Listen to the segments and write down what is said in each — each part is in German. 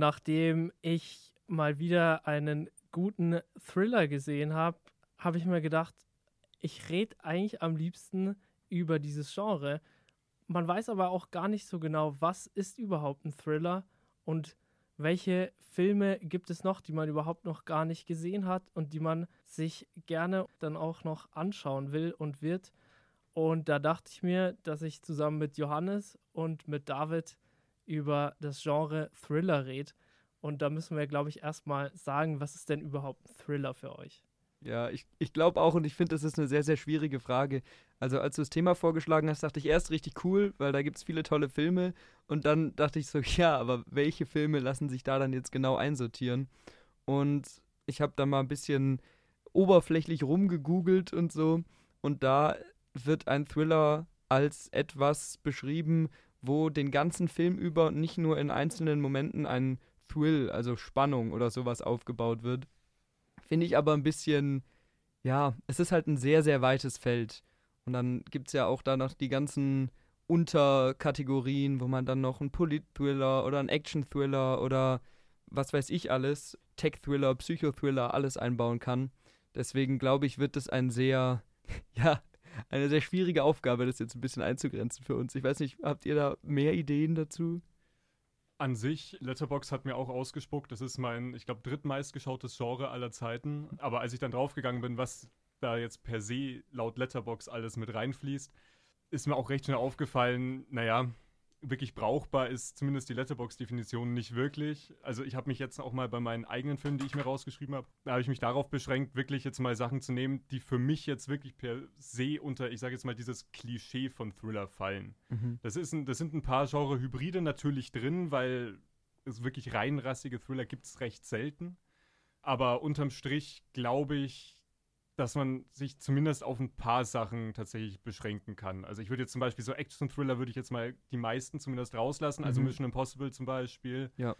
Nachdem ich mal wieder einen guten Thriller gesehen habe, habe ich mir gedacht, ich rede eigentlich am liebsten über dieses Genre. Man weiß aber auch gar nicht so genau, was ist überhaupt ein Thriller und welche Filme gibt es noch, die man überhaupt noch gar nicht gesehen hat und die man sich gerne dann auch noch anschauen will und wird. Und da dachte ich mir, dass ich zusammen mit Johannes und mit David über das Genre Thriller rede. Und da müssen wir, glaube ich, erstmal sagen, was ist denn überhaupt ein Thriller für euch? Ja, ich, ich glaube auch und ich finde, das ist eine sehr, sehr schwierige Frage. Also als du das Thema vorgeschlagen hast, dachte ich erst richtig cool, weil da gibt es viele tolle Filme. Und dann dachte ich so, ja, aber welche Filme lassen sich da dann jetzt genau einsortieren? Und ich habe da mal ein bisschen oberflächlich rumgegoogelt und so. Und da wird ein Thriller als etwas beschrieben, wo den ganzen Film über nicht nur in einzelnen Momenten ein Thrill, also Spannung oder sowas aufgebaut wird. Finde ich aber ein bisschen, ja, es ist halt ein sehr, sehr weites Feld. Und dann gibt es ja auch da noch die ganzen Unterkategorien, wo man dann noch einen Polit-Thriller oder einen Action-Thriller oder was weiß ich alles, Tech-Thriller, Psychothriller, alles einbauen kann. Deswegen glaube ich, wird es ein sehr, ja, eine sehr schwierige Aufgabe, das jetzt ein bisschen einzugrenzen für uns. Ich weiß nicht, habt ihr da mehr Ideen dazu? An sich, Letterbox hat mir auch ausgespuckt. Das ist mein, ich glaube, drittmeistgeschautes Genre aller Zeiten. Aber als ich dann draufgegangen bin, was da jetzt per se laut Letterbox alles mit reinfließt, ist mir auch recht schnell aufgefallen, naja, wirklich brauchbar ist zumindest die Letterbox-Definition nicht wirklich. Also ich habe mich jetzt auch mal bei meinen eigenen Filmen, die ich mir rausgeschrieben habe, da habe ich mich darauf beschränkt, wirklich jetzt mal Sachen zu nehmen, die für mich jetzt wirklich per se unter, ich sage jetzt mal, dieses Klischee von Thriller fallen. Mhm. Das, ist ein, das sind ein paar Genre-Hybride natürlich drin, weil es wirklich reinrassige Thriller gibt es recht selten. Aber unterm Strich glaube ich, dass man sich zumindest auf ein paar Sachen tatsächlich beschränken kann. Also ich würde jetzt zum Beispiel so Action-Thriller würde ich jetzt mal die meisten zumindest rauslassen. Also mhm. Mission Impossible zum Beispiel. Ja.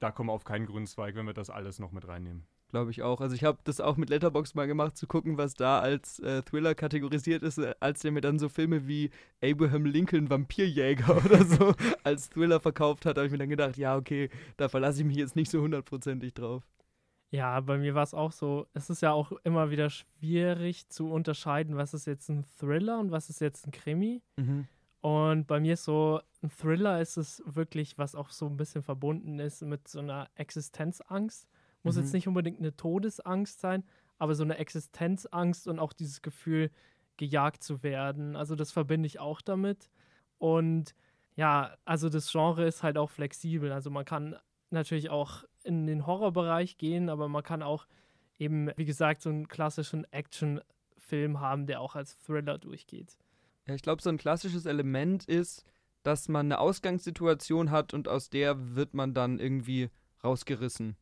Da kommen wir auf keinen Grünzweig, wenn wir das alles noch mit reinnehmen. Glaube ich auch. Also ich habe das auch mit Letterbox mal gemacht, zu gucken, was da als äh, Thriller kategorisiert ist, äh, als der mir dann so Filme wie Abraham Lincoln Vampirjäger oder so als Thriller verkauft hat, habe ich mir dann gedacht, ja, okay, da verlasse ich mich jetzt nicht so hundertprozentig drauf. Ja, bei mir war es auch so. Es ist ja auch immer wieder schwierig zu unterscheiden, was ist jetzt ein Thriller und was ist jetzt ein Krimi. Mhm. Und bei mir ist so, ein Thriller ist es wirklich, was auch so ein bisschen verbunden ist mit so einer Existenzangst. Muss mhm. jetzt nicht unbedingt eine Todesangst sein, aber so eine Existenzangst und auch dieses Gefühl, gejagt zu werden. Also das verbinde ich auch damit. Und ja, also das Genre ist halt auch flexibel. Also man kann natürlich auch in den Horrorbereich gehen, aber man kann auch eben, wie gesagt, so einen klassischen Actionfilm haben, der auch als Thriller durchgeht. Ja, ich glaube, so ein klassisches Element ist, dass man eine Ausgangssituation hat und aus der wird man dann irgendwie rausgerissen.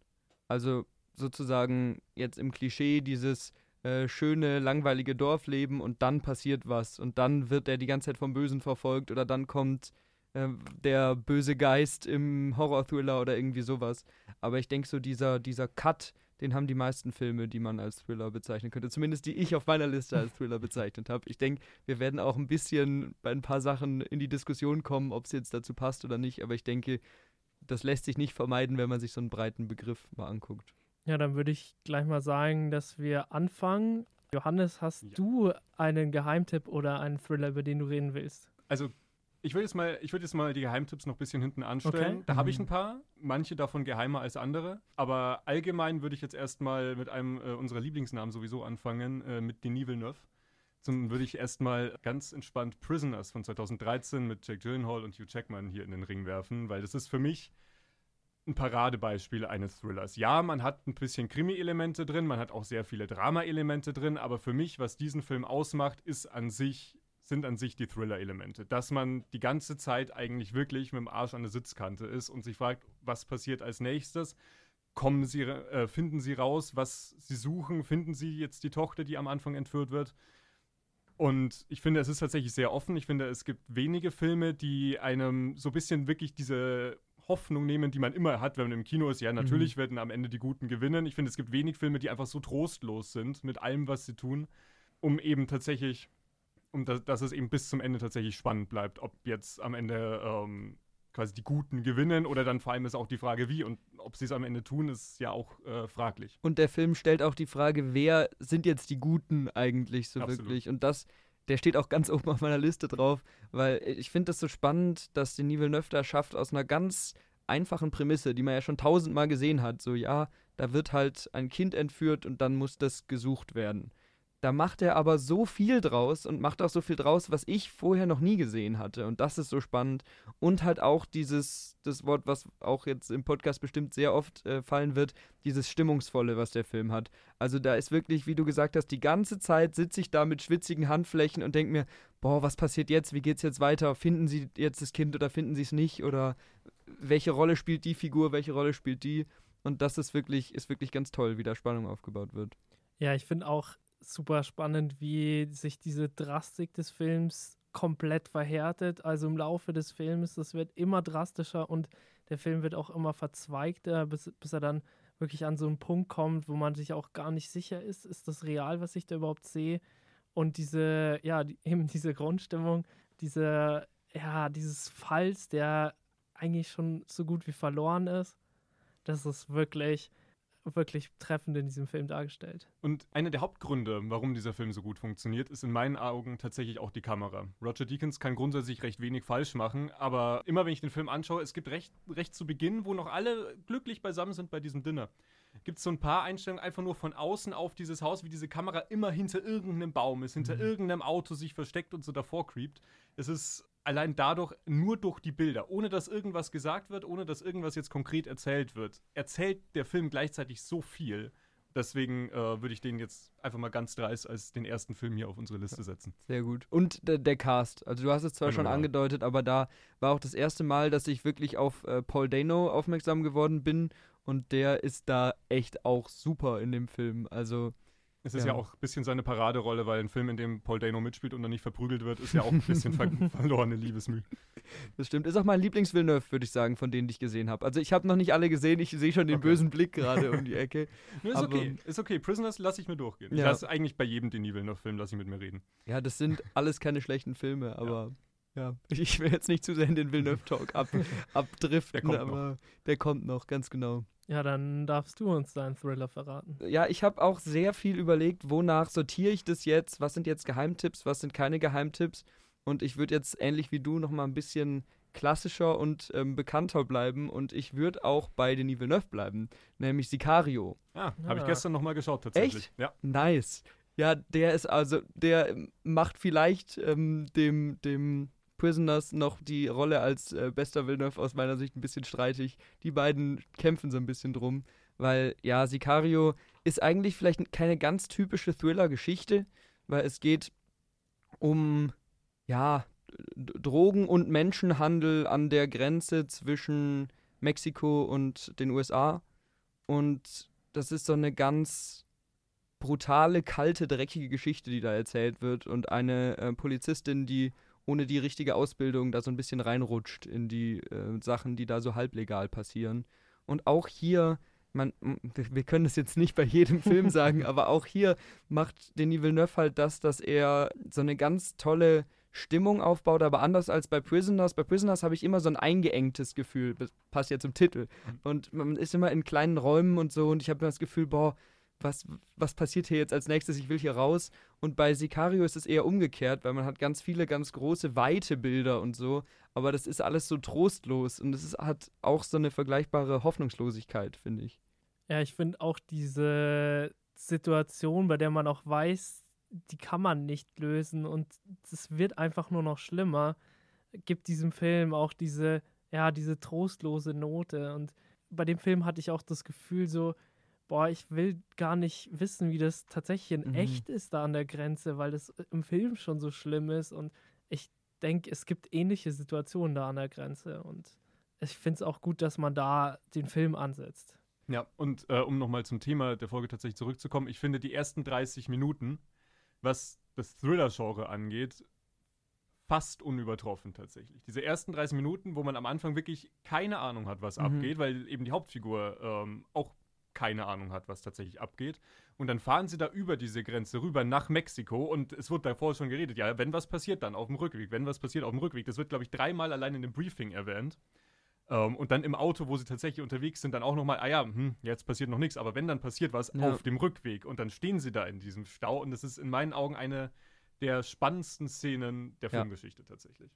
Also sozusagen jetzt im Klischee dieses äh, schöne, langweilige Dorfleben und dann passiert was und dann wird er die ganze Zeit vom Bösen verfolgt oder dann kommt äh, der böse Geist im Horror-Thriller oder irgendwie sowas. Aber ich denke, so dieser, dieser Cut, den haben die meisten Filme, die man als Thriller bezeichnen könnte. Zumindest die ich auf meiner Liste als Thriller bezeichnet habe. Ich denke, wir werden auch ein bisschen bei ein paar Sachen in die Diskussion kommen, ob es jetzt dazu passt oder nicht. Aber ich denke, das lässt sich nicht vermeiden, wenn man sich so einen breiten Begriff mal anguckt. Ja, dann würde ich gleich mal sagen, dass wir anfangen. Johannes, hast ja. du einen Geheimtipp oder einen Thriller, über den du reden willst? Also ich würde jetzt, mal, würd jetzt mal die Geheimtipps noch ein bisschen hinten anstellen. Okay. Da habe ich mhm. ein paar, manche davon geheimer als andere. Aber allgemein würde ich jetzt erstmal mit einem äh, unserer Lieblingsnamen sowieso anfangen, äh, mit Denis Villeneuve. Zum würde ich erstmal ganz entspannt Prisoners von 2013 mit Jake Gyllenhaal und Hugh Jackman hier in den Ring werfen, weil das ist für mich ein Paradebeispiel eines Thrillers. Ja, man hat ein bisschen Krimi-Elemente drin, man hat auch sehr viele Drama-Elemente drin, aber für mich, was diesen Film ausmacht, ist an sich sind an sich die Thriller-Elemente. Dass man die ganze Zeit eigentlich wirklich mit dem Arsch an der Sitzkante ist und sich fragt, was passiert als nächstes. Kommen sie, äh, finden sie raus, was sie suchen? Finden sie jetzt die Tochter, die am Anfang entführt wird? Und ich finde, es ist tatsächlich sehr offen. Ich finde, es gibt wenige Filme, die einem so ein bisschen wirklich diese Hoffnung nehmen, die man immer hat, wenn man im Kino ist. Ja, natürlich mhm. werden am Ende die Guten gewinnen. Ich finde, es gibt wenig Filme, die einfach so trostlos sind mit allem, was sie tun, um eben tatsächlich um das, dass es eben bis zum Ende tatsächlich spannend bleibt, ob jetzt am Ende ähm, quasi die Guten gewinnen oder dann vor allem ist auch die Frage, wie und ob sie es am Ende tun, ist ja auch äh, fraglich. Und der Film stellt auch die Frage, wer sind jetzt die Guten eigentlich so Absolut. wirklich? Und das, der steht auch ganz oben auf meiner Liste drauf, weil ich finde das so spannend, dass Denis Villeneuve da schafft, aus einer ganz einfachen Prämisse, die man ja schon tausendmal gesehen hat, so ja, da wird halt ein Kind entführt und dann muss das gesucht werden. Da macht er aber so viel draus und macht auch so viel draus, was ich vorher noch nie gesehen hatte. Und das ist so spannend. Und halt auch dieses, das Wort, was auch jetzt im Podcast bestimmt sehr oft äh, fallen wird, dieses Stimmungsvolle, was der Film hat. Also da ist wirklich, wie du gesagt hast, die ganze Zeit sitze ich da mit schwitzigen Handflächen und denke mir, boah, was passiert jetzt? Wie geht's jetzt weiter? Finden sie jetzt das Kind oder finden sie es nicht? Oder welche Rolle spielt die Figur, welche Rolle spielt die? Und das ist wirklich, ist wirklich ganz toll, wie da Spannung aufgebaut wird. Ja, ich finde auch, super spannend, wie sich diese Drastik des Films komplett verhärtet. Also im Laufe des Films, das wird immer drastischer und der Film wird auch immer verzweigter, bis, bis er dann wirklich an so einen Punkt kommt, wo man sich auch gar nicht sicher ist, ist das real, was ich da überhaupt sehe. Und diese, ja, die, eben diese Grundstimmung, diese, ja, dieses Falls, der eigentlich schon so gut wie verloren ist, das ist wirklich, wirklich treffend in diesem Film dargestellt. Und einer der Hauptgründe, warum dieser Film so gut funktioniert, ist in meinen Augen tatsächlich auch die Kamera. Roger Deakins kann grundsätzlich recht wenig falsch machen, aber immer wenn ich den Film anschaue, es gibt recht, recht zu Beginn, wo noch alle glücklich beisammen sind bei diesem Dinner gibt es so ein paar Einstellungen einfach nur von außen auf dieses Haus, wie diese Kamera immer hinter irgendeinem Baum ist, hinter mhm. irgendeinem Auto sich versteckt und so davor creept. Es ist allein dadurch, nur durch die Bilder, ohne dass irgendwas gesagt wird, ohne dass irgendwas jetzt konkret erzählt wird, erzählt der Film gleichzeitig so viel. Deswegen äh, würde ich den jetzt einfach mal ganz dreist als den ersten Film hier auf unsere Liste setzen. Sehr gut. Und der, der Cast. Also du hast es zwar genau. schon angedeutet, aber da war auch das erste Mal, dass ich wirklich auf äh, Paul Dano aufmerksam geworden bin. Und der ist da echt auch super in dem Film. Also es ist ja. ja. auch ein bisschen seine Paraderolle, weil ein Film, in dem Paul Dano mitspielt und dann nicht verprügelt wird, ist ja auch ein bisschen ver verlorene Liebesmüh. Das stimmt. Ist auch mein Lieblings-Villeneuve, würde ich sagen, von denen, die ich gesehen habe. Also ich habe noch nicht alle gesehen, ich sehe schon den okay. bösen Blick gerade um die Ecke. ist Aber, okay, ist okay. Prisoners lasse ich mir durchgehen. Ja. Ich lasse eigentlich bei jedem Denis Villeneuve-Film, lasse ich mit mir reden. Ja, das sind alles keine schlechten Filme, aber... Ja. Ja, ich will jetzt nicht zu sehr in den Villeneuve-Talk ab, abdriften, der aber noch. der kommt noch, ganz genau. Ja, dann darfst du uns deinen Thriller verraten. Ja, ich habe auch sehr viel überlegt, wonach sortiere ich das jetzt? Was sind jetzt Geheimtipps? Was sind keine Geheimtipps? Und ich würde jetzt ähnlich wie du noch mal ein bisschen klassischer und ähm, bekannter bleiben und ich würde auch bei Denis Villeneuve bleiben, nämlich Sicario. Ah, habe ich gestern noch mal geschaut tatsächlich. Echt? Ja. Nice. Ja, der ist also, der macht vielleicht ähm, dem, dem Prisoners noch die Rolle als äh, bester Villeneuve aus meiner Sicht ein bisschen streitig. Die beiden kämpfen so ein bisschen drum, weil ja, Sicario ist eigentlich vielleicht keine ganz typische Thriller-Geschichte, weil es geht um ja, Drogen- und Menschenhandel an der Grenze zwischen Mexiko und den USA. Und das ist so eine ganz brutale, kalte, dreckige Geschichte, die da erzählt wird. Und eine äh, Polizistin, die ohne die richtige Ausbildung da so ein bisschen reinrutscht in die äh, Sachen, die da so halblegal passieren. Und auch hier, man, wir können es jetzt nicht bei jedem Film sagen, aber auch hier macht Denis Villeneuve halt das, dass er so eine ganz tolle Stimmung aufbaut, aber anders als bei Prisoners. Bei Prisoners habe ich immer so ein eingeengtes Gefühl, das passt ja zum Titel. Mhm. Und man ist immer in kleinen Räumen und so und ich habe das Gefühl, boah, was, was passiert hier jetzt als nächstes? Ich will hier raus. Und bei Sicario ist es eher umgekehrt, weil man hat ganz viele, ganz große, weite Bilder und so. Aber das ist alles so trostlos und es hat auch so eine vergleichbare Hoffnungslosigkeit, finde ich. Ja, ich finde auch diese Situation, bei der man auch weiß, die kann man nicht lösen und es wird einfach nur noch schlimmer, gibt diesem Film auch diese, ja, diese trostlose Note. Und bei dem Film hatte ich auch das Gefühl so, boah, ich will gar nicht wissen, wie das tatsächlich in mhm. echt ist da an der Grenze, weil das im Film schon so schlimm ist und ich denke, es gibt ähnliche Situationen da an der Grenze und ich finde es auch gut, dass man da den Film ansetzt. Ja, und äh, um nochmal zum Thema der Folge tatsächlich zurückzukommen, ich finde die ersten 30 Minuten, was das Thriller-Genre angeht, fast unübertroffen tatsächlich. Diese ersten 30 Minuten, wo man am Anfang wirklich keine Ahnung hat, was mhm. abgeht, weil eben die Hauptfigur ähm, auch keine Ahnung hat, was tatsächlich abgeht. Und dann fahren sie da über diese Grenze rüber nach Mexiko und es wird davor schon geredet, ja, wenn was passiert, dann auf dem Rückweg, wenn was passiert, auf dem Rückweg. Das wird, glaube ich, dreimal allein in dem Briefing erwähnt. Ähm, und dann im Auto, wo sie tatsächlich unterwegs sind, dann auch nochmal, ah ja, hm, jetzt passiert noch nichts, aber wenn dann passiert was ja. auf dem Rückweg und dann stehen sie da in diesem Stau und das ist in meinen Augen eine der spannendsten Szenen der Filmgeschichte ja. tatsächlich.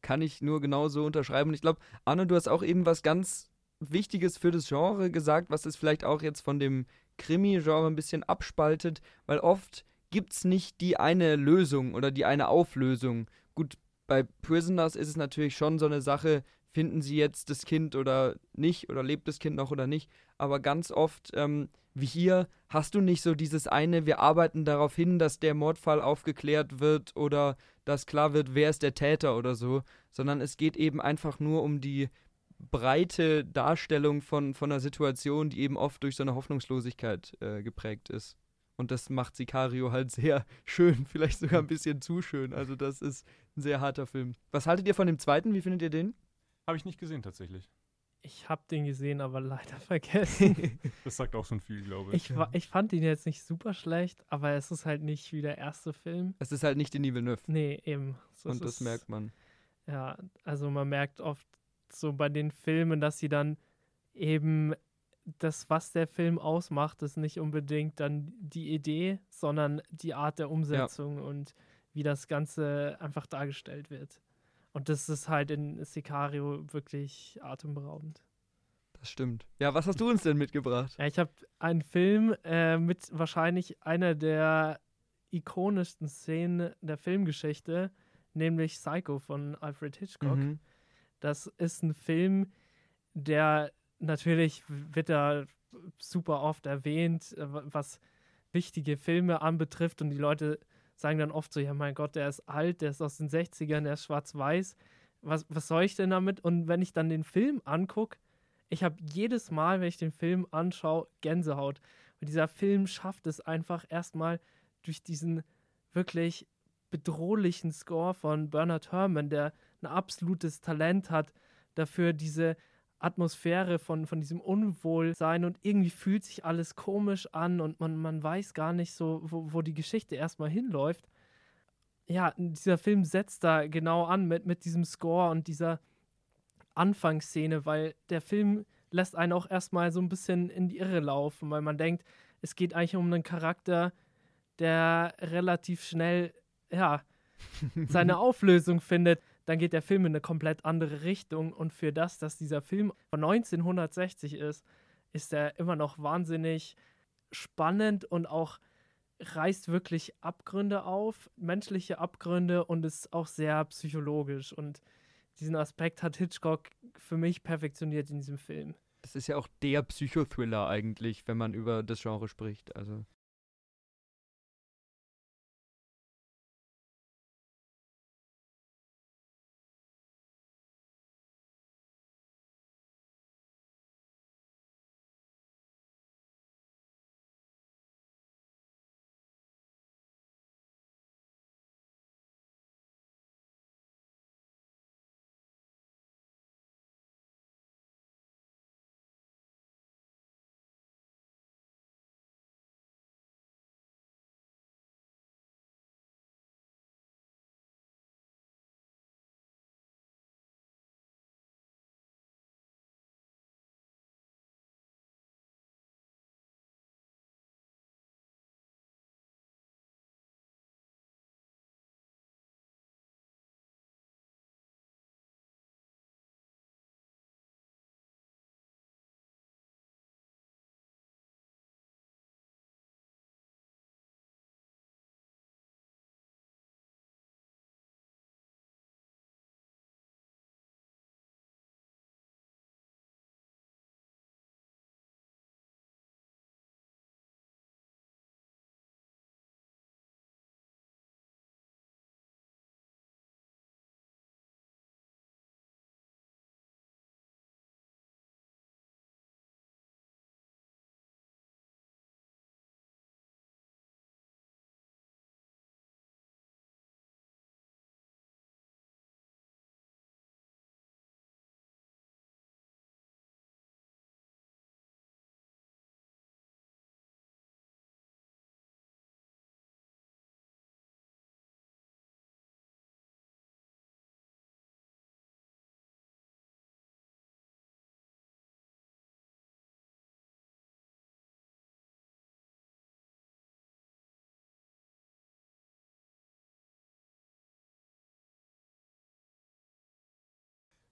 Kann ich nur genauso unterschreiben. Und ich glaube, Arne, du hast auch eben was ganz Wichtiges für das Genre gesagt, was es vielleicht auch jetzt von dem Krimi-Genre ein bisschen abspaltet, weil oft gibt es nicht die eine Lösung oder die eine Auflösung. Gut, bei Prisoners ist es natürlich schon so eine Sache, finden sie jetzt das Kind oder nicht oder lebt das Kind noch oder nicht. Aber ganz oft, ähm, wie hier, hast du nicht so dieses eine, wir arbeiten darauf hin, dass der Mordfall aufgeklärt wird oder dass klar wird, wer ist der Täter oder so, sondern es geht eben einfach nur um die breite Darstellung von, von einer Situation, die eben oft durch so eine Hoffnungslosigkeit äh, geprägt ist. Und das macht Sicario halt sehr schön, vielleicht sogar ein bisschen zu schön. Also das ist ein sehr harter Film. Was haltet ihr von dem zweiten? Wie findet ihr den? Habe ich nicht gesehen tatsächlich. Ich habe den gesehen, aber leider vergessen. das sagt auch schon viel, glaube ich. Ich, ich fand ihn jetzt nicht super schlecht, aber es ist halt nicht wie der erste Film. Es ist halt nicht die Villeneuve. Nee, eben. So, Und das ist, merkt man. Ja, also man merkt oft so bei den Filmen, dass sie dann eben das, was der Film ausmacht, ist nicht unbedingt dann die Idee, sondern die Art der Umsetzung ja. und wie das Ganze einfach dargestellt wird. Und das ist halt in Sicario wirklich atemberaubend. Das stimmt. Ja, was hast du uns denn mitgebracht? Ja, ich habe einen Film äh, mit wahrscheinlich einer der ikonischsten Szenen der Filmgeschichte, nämlich Psycho von Alfred Hitchcock. Mhm. Das ist ein Film, der natürlich wird da super oft erwähnt, äh, was wichtige Filme anbetrifft und die Leute sagen dann oft so, ja mein Gott, der ist alt, der ist aus den 60ern, der ist schwarz-weiß. Was, was soll ich denn damit? Und wenn ich dann den Film angucke, ich habe jedes Mal, wenn ich den Film anschaue, Gänsehaut. Und dieser Film schafft es einfach erstmal durch diesen wirklich bedrohlichen Score von Bernard Herrmann, der ein absolutes Talent hat, dafür diese Atmosphäre von, von diesem Unwohlsein und irgendwie fühlt sich alles komisch an und man, man weiß gar nicht so, wo, wo die Geschichte erstmal hinläuft. Ja, dieser Film setzt da genau an mit, mit diesem Score und dieser Anfangsszene, weil der Film lässt einen auch erstmal so ein bisschen in die Irre laufen, weil man denkt, es geht eigentlich um einen Charakter, der relativ schnell, ja, seine Auflösung findet dann geht der Film in eine komplett andere Richtung. Und für das, dass dieser Film von 1960 ist, ist er immer noch wahnsinnig spannend und auch reißt wirklich Abgründe auf, menschliche Abgründe und ist auch sehr psychologisch. Und diesen Aspekt hat Hitchcock für mich perfektioniert in diesem Film. Das ist ja auch der Psychothriller eigentlich, wenn man über das Genre spricht. Also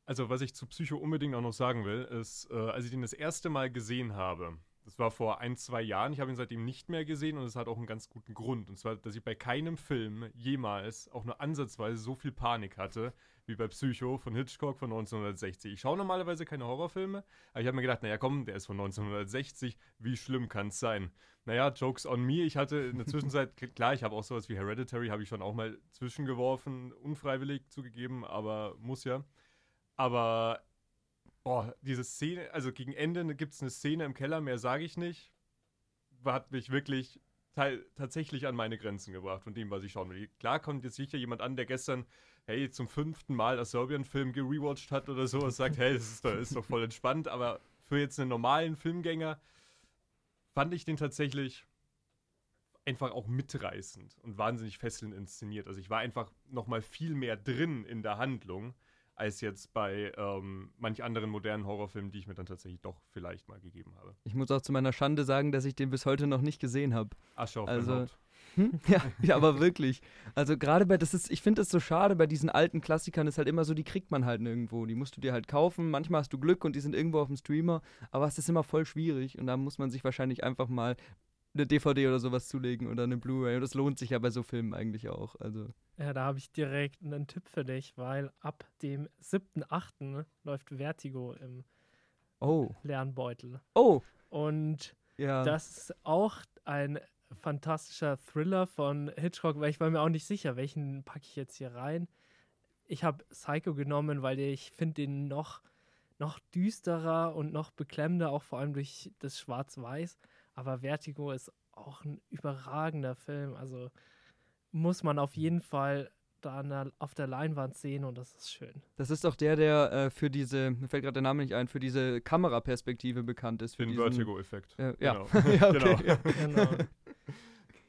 Also, was ich zu Psycho unbedingt auch noch sagen will, ist, äh, als ich den das erste Mal gesehen habe, das war vor ein, zwei Jahren, ich habe ihn seitdem nicht mehr gesehen und es hat auch einen ganz guten Grund. Und zwar, dass ich bei keinem Film jemals auch nur ansatzweise so viel Panik hatte, wie bei Psycho von Hitchcock von 1960. Ich schaue normalerweise keine Horrorfilme, aber ich habe mir gedacht, naja, komm, der ist von 1960, wie schlimm kann es sein? Naja, Jokes on me. Ich hatte in der Zwischenzeit, klar, ich habe auch sowas wie Hereditary, habe ich schon auch mal zwischengeworfen, unfreiwillig zugegeben, aber muss ja. Aber, boah, diese Szene, also gegen Ende gibt es eine Szene im Keller, mehr sage ich nicht, hat mich wirklich tatsächlich an meine Grenzen gebracht von dem, was ich schauen will. Klar kommt jetzt sicher jemand an, der gestern, hey, zum fünften Mal das Serbian-Film gerewatcht hat oder so und sagt, hey, das ist doch, ist doch voll entspannt, aber für jetzt einen normalen Filmgänger fand ich den tatsächlich einfach auch mitreißend und wahnsinnig fesselnd inszeniert. Also ich war einfach noch mal viel mehr drin in der Handlung als jetzt bei ähm, manch anderen modernen Horrorfilmen, die ich mir dann tatsächlich doch vielleicht mal gegeben habe. Ich muss auch zu meiner Schande sagen, dass ich den bis heute noch nicht gesehen habe. Asche auf also, hm? ja, ja, aber wirklich. Also gerade bei, das ist, ich finde es so schade, bei diesen alten Klassikern ist halt immer so, die kriegt man halt nirgendwo. Die musst du dir halt kaufen. Manchmal hast du Glück und die sind irgendwo auf dem Streamer, aber es ist immer voll schwierig und da muss man sich wahrscheinlich einfach mal eine DVD oder sowas zulegen oder eine Blu-ray. Und das lohnt sich ja bei so Filmen eigentlich auch. Also. Ja, da habe ich direkt einen Tipp für dich, weil ab dem 7.8. läuft Vertigo im oh. Lernbeutel. Oh! Und ja. das ist auch ein fantastischer Thriller von Hitchcock, weil ich war mir auch nicht sicher, welchen packe ich jetzt hier rein. Ich habe Psycho genommen, weil ich finde den noch, noch düsterer und noch beklemmender, auch vor allem durch das Schwarz-Weiß. Aber Vertigo ist auch ein überragender Film. Also muss man auf jeden Fall da der, auf der Leinwand sehen und das ist schön. Das ist doch der, der äh, für diese, mir fällt gerade der Name nicht ein, für diese Kameraperspektive bekannt ist. Für den Vertigo-Effekt. Äh, ja. Genau. ja, okay. genau. genau.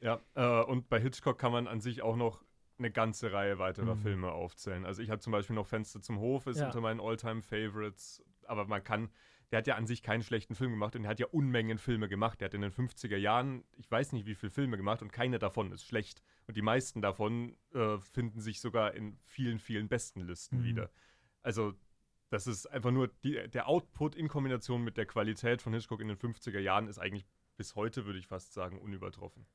ja, äh, und bei Hitchcock kann man an sich auch noch eine ganze Reihe weiterer mhm. Filme aufzählen. Also ich habe zum Beispiel noch Fenster zum Hof, ist ja. unter meinen All-Time-Favorites, aber man kann der hat ja an sich keinen schlechten Film gemacht und er hat ja Unmengen Filme gemacht. Der hat in den 50er Jahren, ich weiß nicht wie viele Filme gemacht und keine davon ist schlecht. Und die meisten davon äh, finden sich sogar in vielen, vielen besten Listen mhm. wieder. Also das ist einfach nur die, der Output in Kombination mit der Qualität von Hitchcock in den 50er Jahren ist eigentlich bis heute, würde ich fast sagen, unübertroffen.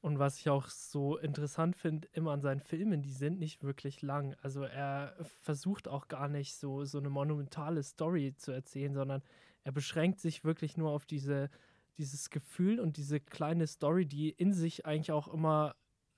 Und was ich auch so interessant finde, immer an seinen Filmen, die sind nicht wirklich lang. Also er versucht auch gar nicht so, so eine monumentale Story zu erzählen, sondern er beschränkt sich wirklich nur auf diese, dieses Gefühl und diese kleine Story, die in sich eigentlich auch immer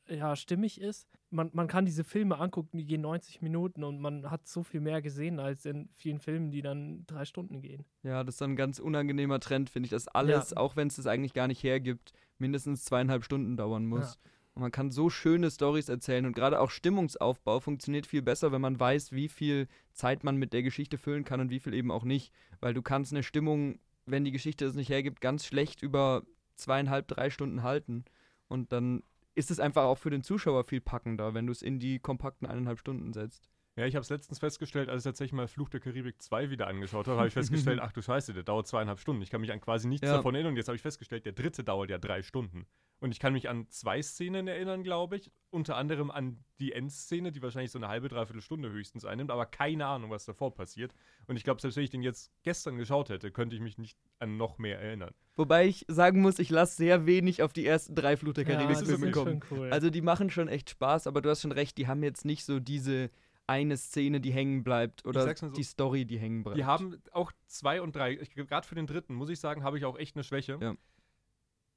ja, stimmig ist. Man, man kann diese Filme angucken, die gehen 90 Minuten und man hat so viel mehr gesehen als in vielen Filmen, die dann drei Stunden gehen. Ja, das ist dann ein ganz unangenehmer Trend, finde ich, dass alles, ja. auch wenn es das eigentlich gar nicht hergibt, mindestens zweieinhalb Stunden dauern muss. Ja. Und man kann so schöne Stories erzählen und gerade auch Stimmungsaufbau funktioniert viel besser, wenn man weiß, wie viel Zeit man mit der Geschichte füllen kann und wie viel eben auch nicht. Weil du kannst eine Stimmung, wenn die Geschichte es nicht hergibt, ganz schlecht über zweieinhalb, drei Stunden halten. Und dann ist es einfach auch für den Zuschauer viel packender, wenn du es in die kompakten eineinhalb Stunden setzt. Ja, ich habe es letztens festgestellt, als ich tatsächlich mal Fluch der Karibik 2 wieder angeschaut habe, habe ich festgestellt, ach du Scheiße, der dauert zweieinhalb Stunden. Ich kann mich an quasi nichts ja. davon erinnern. Und jetzt habe ich festgestellt, der dritte dauert ja drei Stunden. Und ich kann mich an zwei Szenen erinnern, glaube ich. Unter anderem an die Endszene, die wahrscheinlich so eine halbe, dreiviertel Stunde höchstens einnimmt, aber keine Ahnung, was davor passiert. Und ich glaube, selbst wenn ich den jetzt gestern geschaut hätte, könnte ich mich nicht an noch mehr erinnern. Wobei ich sagen muss, ich lasse sehr wenig auf die ersten drei Fluch der Karibik-Filme ja, kommen. Cool. Also die machen schon echt Spaß, aber du hast schon recht, die haben jetzt nicht so diese eine Szene, die hängen bleibt oder so, die Story, die hängen bleibt. Die haben auch zwei und drei, gerade für den dritten, muss ich sagen, habe ich auch echt eine Schwäche. Ja.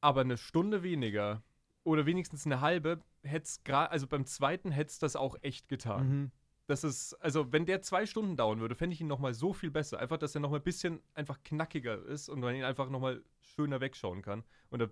Aber eine Stunde weniger oder wenigstens eine halbe, hätte es gerade, also beim zweiten hätte es das auch echt getan. Mhm. Das ist, also wenn der zwei Stunden dauern würde, fände ich ihn nochmal so viel besser. Einfach, dass er nochmal ein bisschen einfach knackiger ist und man ihn einfach nochmal schöner wegschauen kann und ein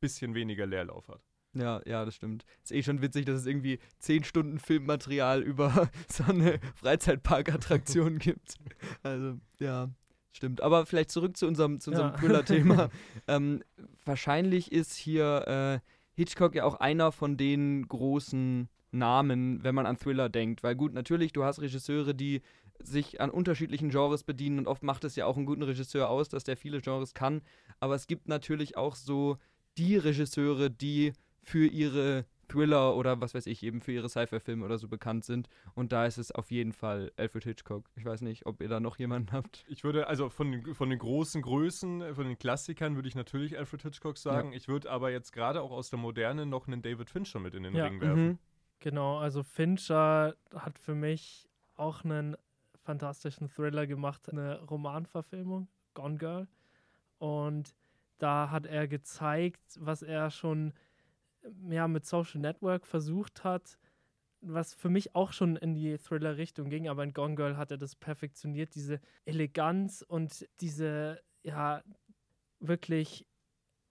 bisschen weniger Leerlauf hat. Ja, ja, das stimmt. Ist eh schon witzig, dass es irgendwie 10 Stunden Filmmaterial über so eine Freizeitparkattraktion gibt. Also, ja, stimmt. Aber vielleicht zurück zu unserem, zu unserem ja. Thriller-Thema. ähm, wahrscheinlich ist hier äh, Hitchcock ja auch einer von den großen Namen, wenn man an Thriller denkt. Weil gut, natürlich, du hast Regisseure, die sich an unterschiedlichen Genres bedienen und oft macht es ja auch einen guten Regisseur aus, dass der viele Genres kann. Aber es gibt natürlich auch so die Regisseure, die für ihre Thriller oder was weiß ich, eben für ihre Sci-Fi-Filme oder so bekannt sind. Und da ist es auf jeden Fall Alfred Hitchcock. Ich weiß nicht, ob ihr da noch jemanden habt. Ich würde, also von, von den großen Größen, von den Klassikern würde ich natürlich Alfred Hitchcock sagen. Ja. Ich würde aber jetzt gerade auch aus der Moderne noch einen David Fincher mit in den ja. Ring werfen. Mhm. Genau, also Fincher hat für mich auch einen fantastischen Thriller gemacht, eine Romanverfilmung, Gone Girl. Und da hat er gezeigt, was er schon ja, mit Social Network versucht hat, was für mich auch schon in die Thriller-Richtung ging, aber in Gone Girl hat er das perfektioniert, diese Eleganz und diese, ja, wirklich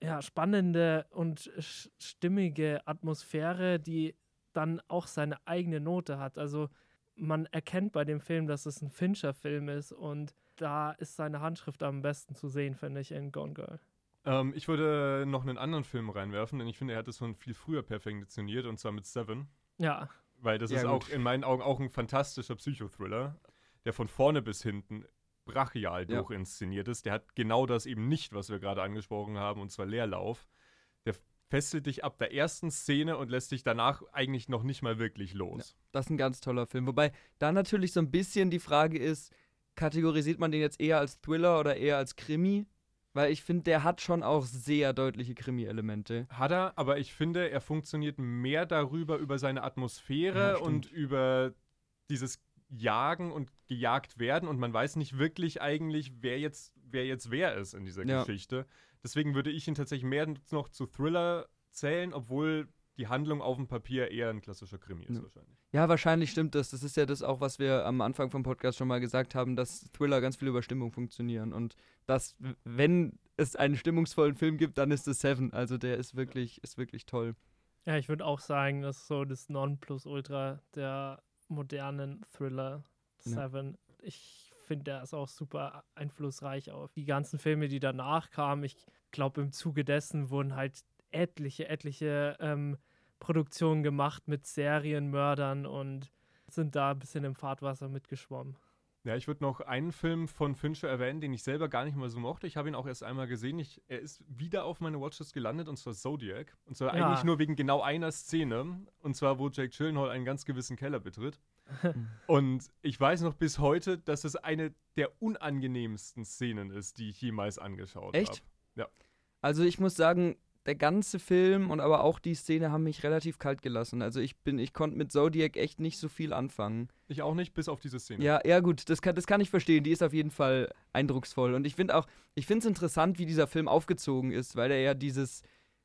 ja, spannende und stimmige Atmosphäre, die dann auch seine eigene Note hat. Also man erkennt bei dem Film, dass es ein Fincher-Film ist und da ist seine Handschrift am besten zu sehen, finde ich, in Gone Girl. Ähm, ich würde noch einen anderen Film reinwerfen, denn ich finde, er hat es schon viel früher perfektioniert und zwar mit Seven. Ja. Weil das ja, ist gut. auch in meinen Augen auch ein fantastischer Psychothriller, der von vorne bis hinten brachial ja. durchinszeniert ist. Der hat genau das eben nicht, was wir gerade angesprochen haben, und zwar Leerlauf. Der fesselt dich ab der ersten Szene und lässt dich danach eigentlich noch nicht mal wirklich los. Ja, das ist ein ganz toller Film. Wobei da natürlich so ein bisschen die Frage ist, kategorisiert man den jetzt eher als Thriller oder eher als Krimi? Weil ich finde, der hat schon auch sehr deutliche Krimi-Elemente. Hat er, aber ich finde, er funktioniert mehr darüber, über seine Atmosphäre ja, und über dieses Jagen und gejagt werden und man weiß nicht wirklich eigentlich, wer jetzt, wer jetzt wer ist in dieser ja. Geschichte. Deswegen würde ich ihn tatsächlich mehr noch zu Thriller zählen, obwohl die Handlung auf dem Papier eher ein klassischer Krimi ist ja. wahrscheinlich. Ja, wahrscheinlich stimmt das. Das ist ja das auch, was wir am Anfang vom Podcast schon mal gesagt haben, dass Thriller ganz viel über Stimmung funktionieren und dass, wenn es einen stimmungsvollen Film gibt, dann ist es Seven. Also der ist wirklich, ist wirklich toll. Ja, ich würde auch sagen, das ist so das Nonplusultra der modernen Thriller Seven. Ja. Ich finde, der ist auch super einflussreich auf die ganzen Filme, die danach kamen. Ich glaube, im Zuge dessen wurden halt etliche, etliche ähm, Produktionen gemacht mit Serienmördern und sind da ein bisschen im Fahrtwasser mitgeschwommen. Ja, ich würde noch einen Film von Fincher erwähnen, den ich selber gar nicht mal so mochte. Ich habe ihn auch erst einmal gesehen. Ich, er ist wieder auf meine Watchlist gelandet, und zwar Zodiac. Und zwar ja. eigentlich nur wegen genau einer Szene. Und zwar, wo Jake Gyllenhaal einen ganz gewissen Keller betritt. und ich weiß noch bis heute, dass es eine der unangenehmsten Szenen ist, die ich jemals angeschaut habe. Echt? Ja. Also ich muss sagen, der ganze Film und aber auch die Szene haben mich relativ kalt gelassen. Also ich bin, ich konnte mit Zodiac echt nicht so viel anfangen. Ich auch nicht, bis auf diese Szene. Ja, ja gut, das kann, das kann ich verstehen. Die ist auf jeden Fall eindrucksvoll. Und ich finde auch, ich finde es interessant, wie dieser Film aufgezogen ist, weil er ja dieses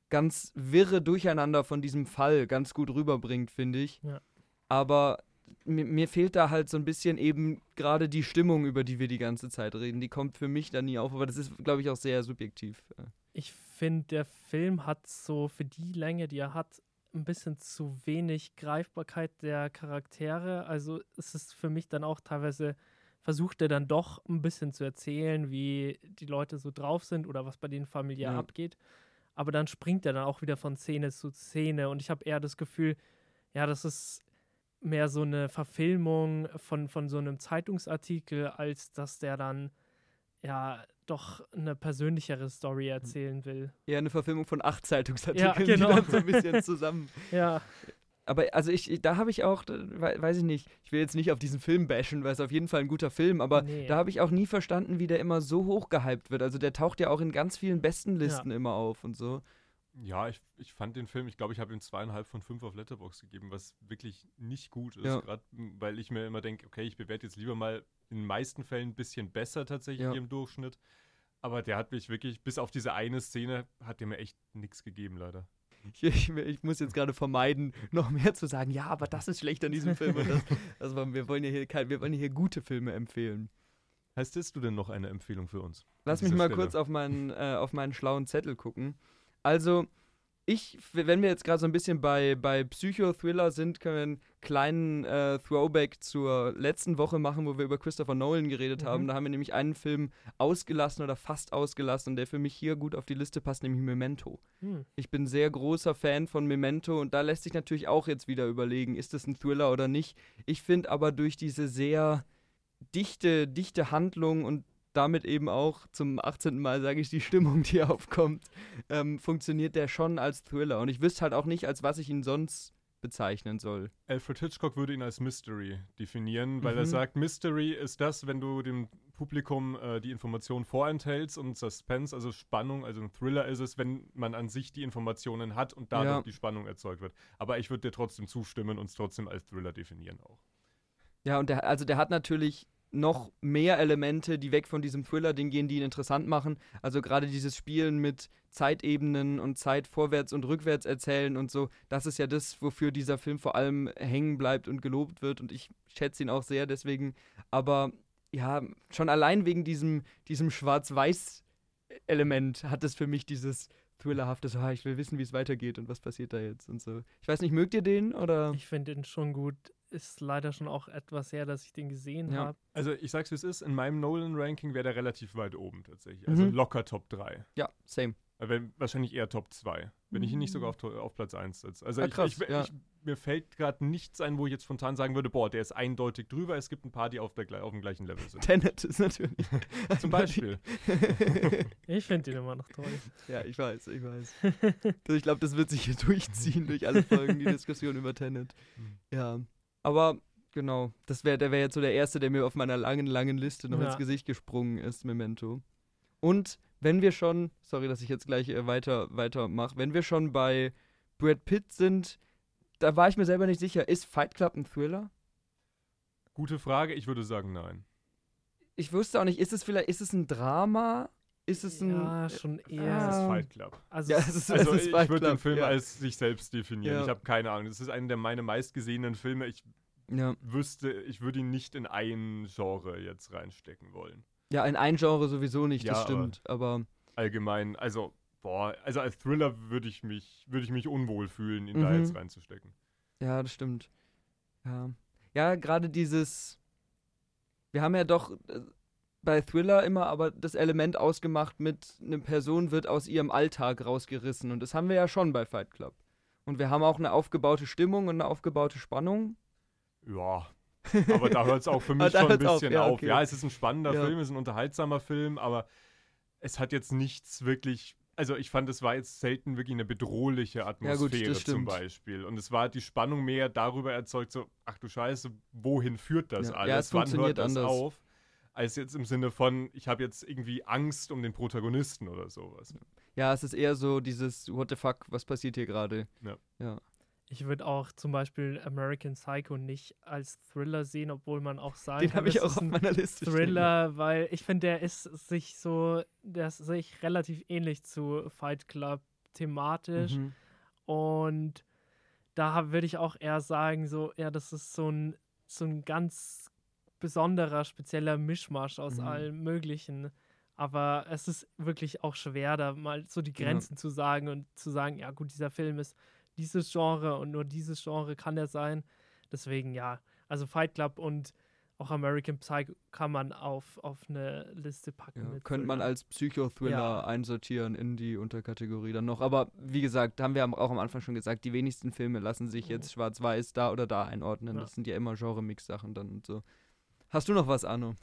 ganz wirre Durcheinander von diesem Fall ganz gut rüberbringt, finde ich. Ja. Aber mir, mir, fehlt da halt so ein bisschen eben gerade die Stimmung, über die wir die ganze Zeit reden. Die kommt für mich da nie auf, aber das ist, glaube ich, auch sehr subjektiv. Ich finde, der Film hat so für die Länge, die er hat, ein bisschen zu wenig Greifbarkeit der Charaktere. Also es ist für mich dann auch teilweise versucht er dann doch ein bisschen zu erzählen, wie die Leute so drauf sind oder was bei denen familiär ja. abgeht. Aber dann springt er dann auch wieder von Szene zu Szene und ich habe eher das Gefühl, ja, das ist mehr so eine Verfilmung von, von so einem Zeitungsartikel, als dass der dann ja doch eine persönlichere Story hm. erzählen will. Ja, eine Verfilmung von acht Zeitungsartikeln, ja, genau. die dann so ein bisschen zusammen. ja. Aber also ich, da habe ich auch, weiß ich nicht, ich will jetzt nicht auf diesen Film bashen, weil es auf jeden Fall ein guter Film, aber nee. da habe ich auch nie verstanden, wie der immer so hoch gehypt wird. Also der taucht ja auch in ganz vielen besten Listen ja. immer auf und so. Ja, ich, ich fand den Film, ich glaube, ich habe ihm zweieinhalb von fünf auf Letterbox gegeben, was wirklich nicht gut ist, ja. gerade weil ich mir immer denke, okay, ich bewerte jetzt lieber mal in den meisten Fällen ein bisschen besser tatsächlich ja. im Durchschnitt. Aber der hat mich wirklich, bis auf diese eine Szene, hat der mir echt nichts gegeben, leider. Ich, ich, muss jetzt gerade vermeiden, noch mehr zu sagen, ja, aber das ist schlecht an diesem Film. Und das, also wir, wollen ja hier, wir wollen hier gute Filme empfehlen. Hast du denn noch eine Empfehlung für uns? Lass mich mal Stelle? kurz auf meinen, äh, auf meinen schlauen Zettel gucken. Also, ich, wenn wir jetzt gerade so ein bisschen bei, bei Psychothriller sind, können wir einen kleinen äh, Throwback zur letzten Woche machen, wo wir über Christopher Nolan geredet mhm. haben. Da haben wir nämlich einen Film ausgelassen oder fast ausgelassen, der für mich hier gut auf die Liste passt, nämlich Memento. Mhm. Ich bin sehr großer Fan von Memento und da lässt sich natürlich auch jetzt wieder überlegen, ist das ein Thriller oder nicht. Ich finde aber durch diese sehr dichte, dichte Handlung und damit eben auch zum 18. Mal, sage ich, die Stimmung, die aufkommt, ähm, funktioniert der schon als Thriller. Und ich wüsste halt auch nicht, als was ich ihn sonst bezeichnen soll. Alfred Hitchcock würde ihn als Mystery definieren, weil mhm. er sagt, Mystery ist das, wenn du dem Publikum äh, die Information vorenthältst und Suspense, also Spannung, also ein Thriller ist es, wenn man an sich die Informationen hat und dadurch ja. die Spannung erzeugt wird. Aber ich würde dir trotzdem zustimmen und es trotzdem als Thriller definieren auch. Ja, und der, also der hat natürlich noch mehr Elemente, die weg von diesem Thriller-Ding gehen, die ihn interessant machen. Also gerade dieses Spielen mit Zeitebenen und Zeit vorwärts und rückwärts erzählen und so, das ist ja das, wofür dieser Film vor allem hängen bleibt und gelobt wird und ich schätze ihn auch sehr deswegen. Aber ja, schon allein wegen diesem, diesem Schwarz-Weiß-Element hat es für mich dieses Thrillerhafte, so, ich will wissen, wie es weitergeht und was passiert da jetzt und so. Ich weiß nicht, mögt ihr den oder? Ich finde den schon gut ist leider schon auch etwas her, dass ich den gesehen ja. habe. Also ich sag's wie es ist, in meinem Nolan-Ranking wäre der relativ weit oben tatsächlich. Also mhm. locker Top 3. Ja, same. Wär wahrscheinlich eher Top 2, wenn ich ihn nicht sogar auf, auf Platz 1 setze. Also ja, krass, ich, ich, ja. ich, mir fällt gerade nichts ein, wo ich jetzt spontan sagen würde, boah, der ist eindeutig drüber. Es gibt ein paar, die auf, der, auf dem gleichen Level sind. Tenet ist natürlich. Zum Beispiel. ich finde ihn immer noch toll. Ja, ich weiß, ich weiß. Also ich glaube, das wird sich hier durchziehen durch alle Folgen, die Diskussion über Tenet. Mhm. Ja. Aber genau, das wäre der wäre jetzt so der erste, der mir auf meiner langen, langen Liste noch ja. ins Gesicht gesprungen ist, Memento. Und wenn wir schon, sorry, dass ich jetzt gleich äh, weiter, weiter mache, wenn wir schon bei Brad Pitt sind, da war ich mir selber nicht sicher, ist Fight Club ein Thriller? Gute Frage, ich würde sagen nein. Ich wusste auch nicht, ist es vielleicht, ist es ein Drama? Ist es ein. Ja, schon eher. Ah. Es ist Fight Club. Also, ja, es ist, also es ist ich würde den Film ja. als sich selbst definieren. Ja. Ich habe keine Ahnung. Das ist einer der meine meistgesehenen Filme. Ich wüsste, ich würde ihn nicht in ein Genre jetzt reinstecken wollen. Ja, in ein Genre sowieso nicht, das stimmt. Aber, aber, allgemein, also, boah, also als Thriller würde ich mich, würde ich mich unwohl fühlen, ihn mhm. da jetzt reinzustecken. Ja, das stimmt. Ja. Ja, gerade dieses. Wir haben ja doch äh, bei Thriller immer aber das Element ausgemacht mit, eine Person wird aus ihrem Alltag rausgerissen. Und das haben wir ja schon bei Fight Club. Und wir haben auch eine aufgebaute Stimmung und eine aufgebaute Spannung. Ja, aber da hört es auch für mich schon ein bisschen auf. Ja, auf. ja, es ist ein spannender ja. Film, es ist ein unterhaltsamer Film, aber es hat jetzt nichts wirklich. Also ich fand, es war jetzt selten wirklich eine bedrohliche Atmosphäre ja, gut, zum Beispiel. Und es war die Spannung mehr darüber erzeugt, so, ach du Scheiße, wohin führt das alles? Ja, es Wann hört das anders. auf? Als jetzt im Sinne von, ich habe jetzt irgendwie Angst um den Protagonisten oder sowas. Ja, es ist eher so dieses, what the fuck, was passiert hier gerade? Ja. ja. Ich würde auch zum Beispiel American Psycho nicht als Thriller sehen, obwohl man auch sagen Den habe ich auch auf meiner Liste Thriller, stehen. weil ich finde, der ist sich so, der ist sich relativ ähnlich zu Fight Club thematisch. Mhm. Und da würde ich auch eher sagen, so, ja, das ist so ein, so ein ganz besonderer, spezieller Mischmasch aus mhm. allem Möglichen. Aber es ist wirklich auch schwer, da mal so die Grenzen ja. zu sagen und zu sagen, ja gut, dieser Film ist dieses Genre und nur dieses Genre kann er sein. Deswegen ja, also Fight Club und auch American Psycho kann man auf, auf eine Liste packen. Ja, könnte man als Psychothriller ja. einsortieren in die Unterkategorie dann noch. Aber wie gesagt, haben wir auch am Anfang schon gesagt, die wenigsten Filme lassen sich jetzt schwarz-weiß da oder da einordnen. Ja. Das sind ja immer Genre-Mix-Sachen dann und so. Hast du noch was, Arno?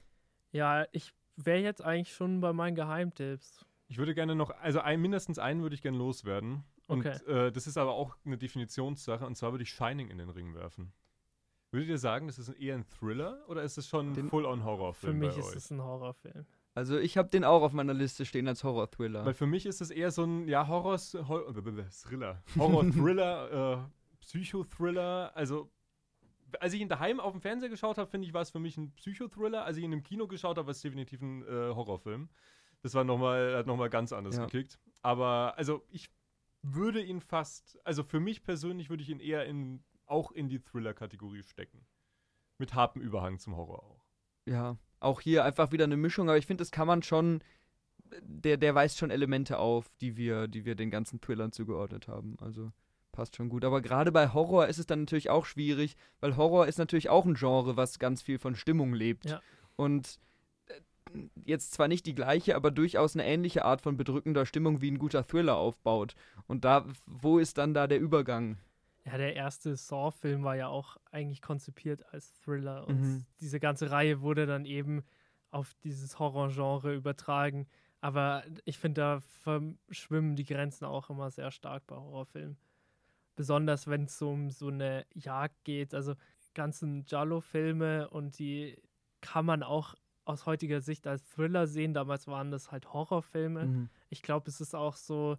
Ja, ich wäre jetzt eigentlich schon bei meinen Geheimtipps. Ich würde gerne noch, also ein, mindestens einen würde ich gerne loswerden. Und okay. äh, das ist aber auch eine Definitionssache. Und zwar würde ich Shining in den Ring werfen. Würdet ihr sagen, das ist eher ein Thriller oder ist es schon ein Full-on-Horrorfilm? Für mich ist es ein Horrorfilm. Also ich habe den auch auf meiner Liste stehen als Horror-Thriller. Weil für mich ist es eher so ein, ja, Horror, Thriller. Horror-Thriller, äh, Psychothriller. Also als ich ihn daheim auf dem Fernseher geschaut habe, finde ich, war es für mich ein Psychothriller. Als ich ihn im Kino geschaut habe, war es definitiv ein äh, Horrorfilm. Das war noch mal, hat nochmal ganz anders ja. gekickt. Aber also ich würde ihn fast, also für mich persönlich würde ich ihn eher in, auch in die Thriller-Kategorie stecken. Mit hartem Überhang zum Horror auch. Ja, auch hier einfach wieder eine Mischung, aber ich finde, das kann man schon, der, der weist schon Elemente auf, die wir, die wir den ganzen Thrillern zugeordnet haben. Also passt schon gut. Aber gerade bei Horror ist es dann natürlich auch schwierig, weil Horror ist natürlich auch ein Genre, was ganz viel von Stimmung lebt. Ja. Und äh, jetzt zwar nicht die gleiche, aber durchaus eine ähnliche Art von bedrückender Stimmung wie ein guter Thriller aufbaut. Und da, wo ist dann da der Übergang? Ja, der erste Saw-Film war ja auch eigentlich konzipiert als Thriller und mhm. diese ganze Reihe wurde dann eben auf dieses Horrorgenre übertragen. Aber ich finde, da verschwimmen die Grenzen auch immer sehr stark bei Horrorfilmen. Besonders wenn es um so eine Jagd geht. Also ganzen Giallo-Filme und die kann man auch aus heutiger Sicht als Thriller sehen. Damals waren das halt Horrorfilme. Mhm. Ich glaube, es ist auch so,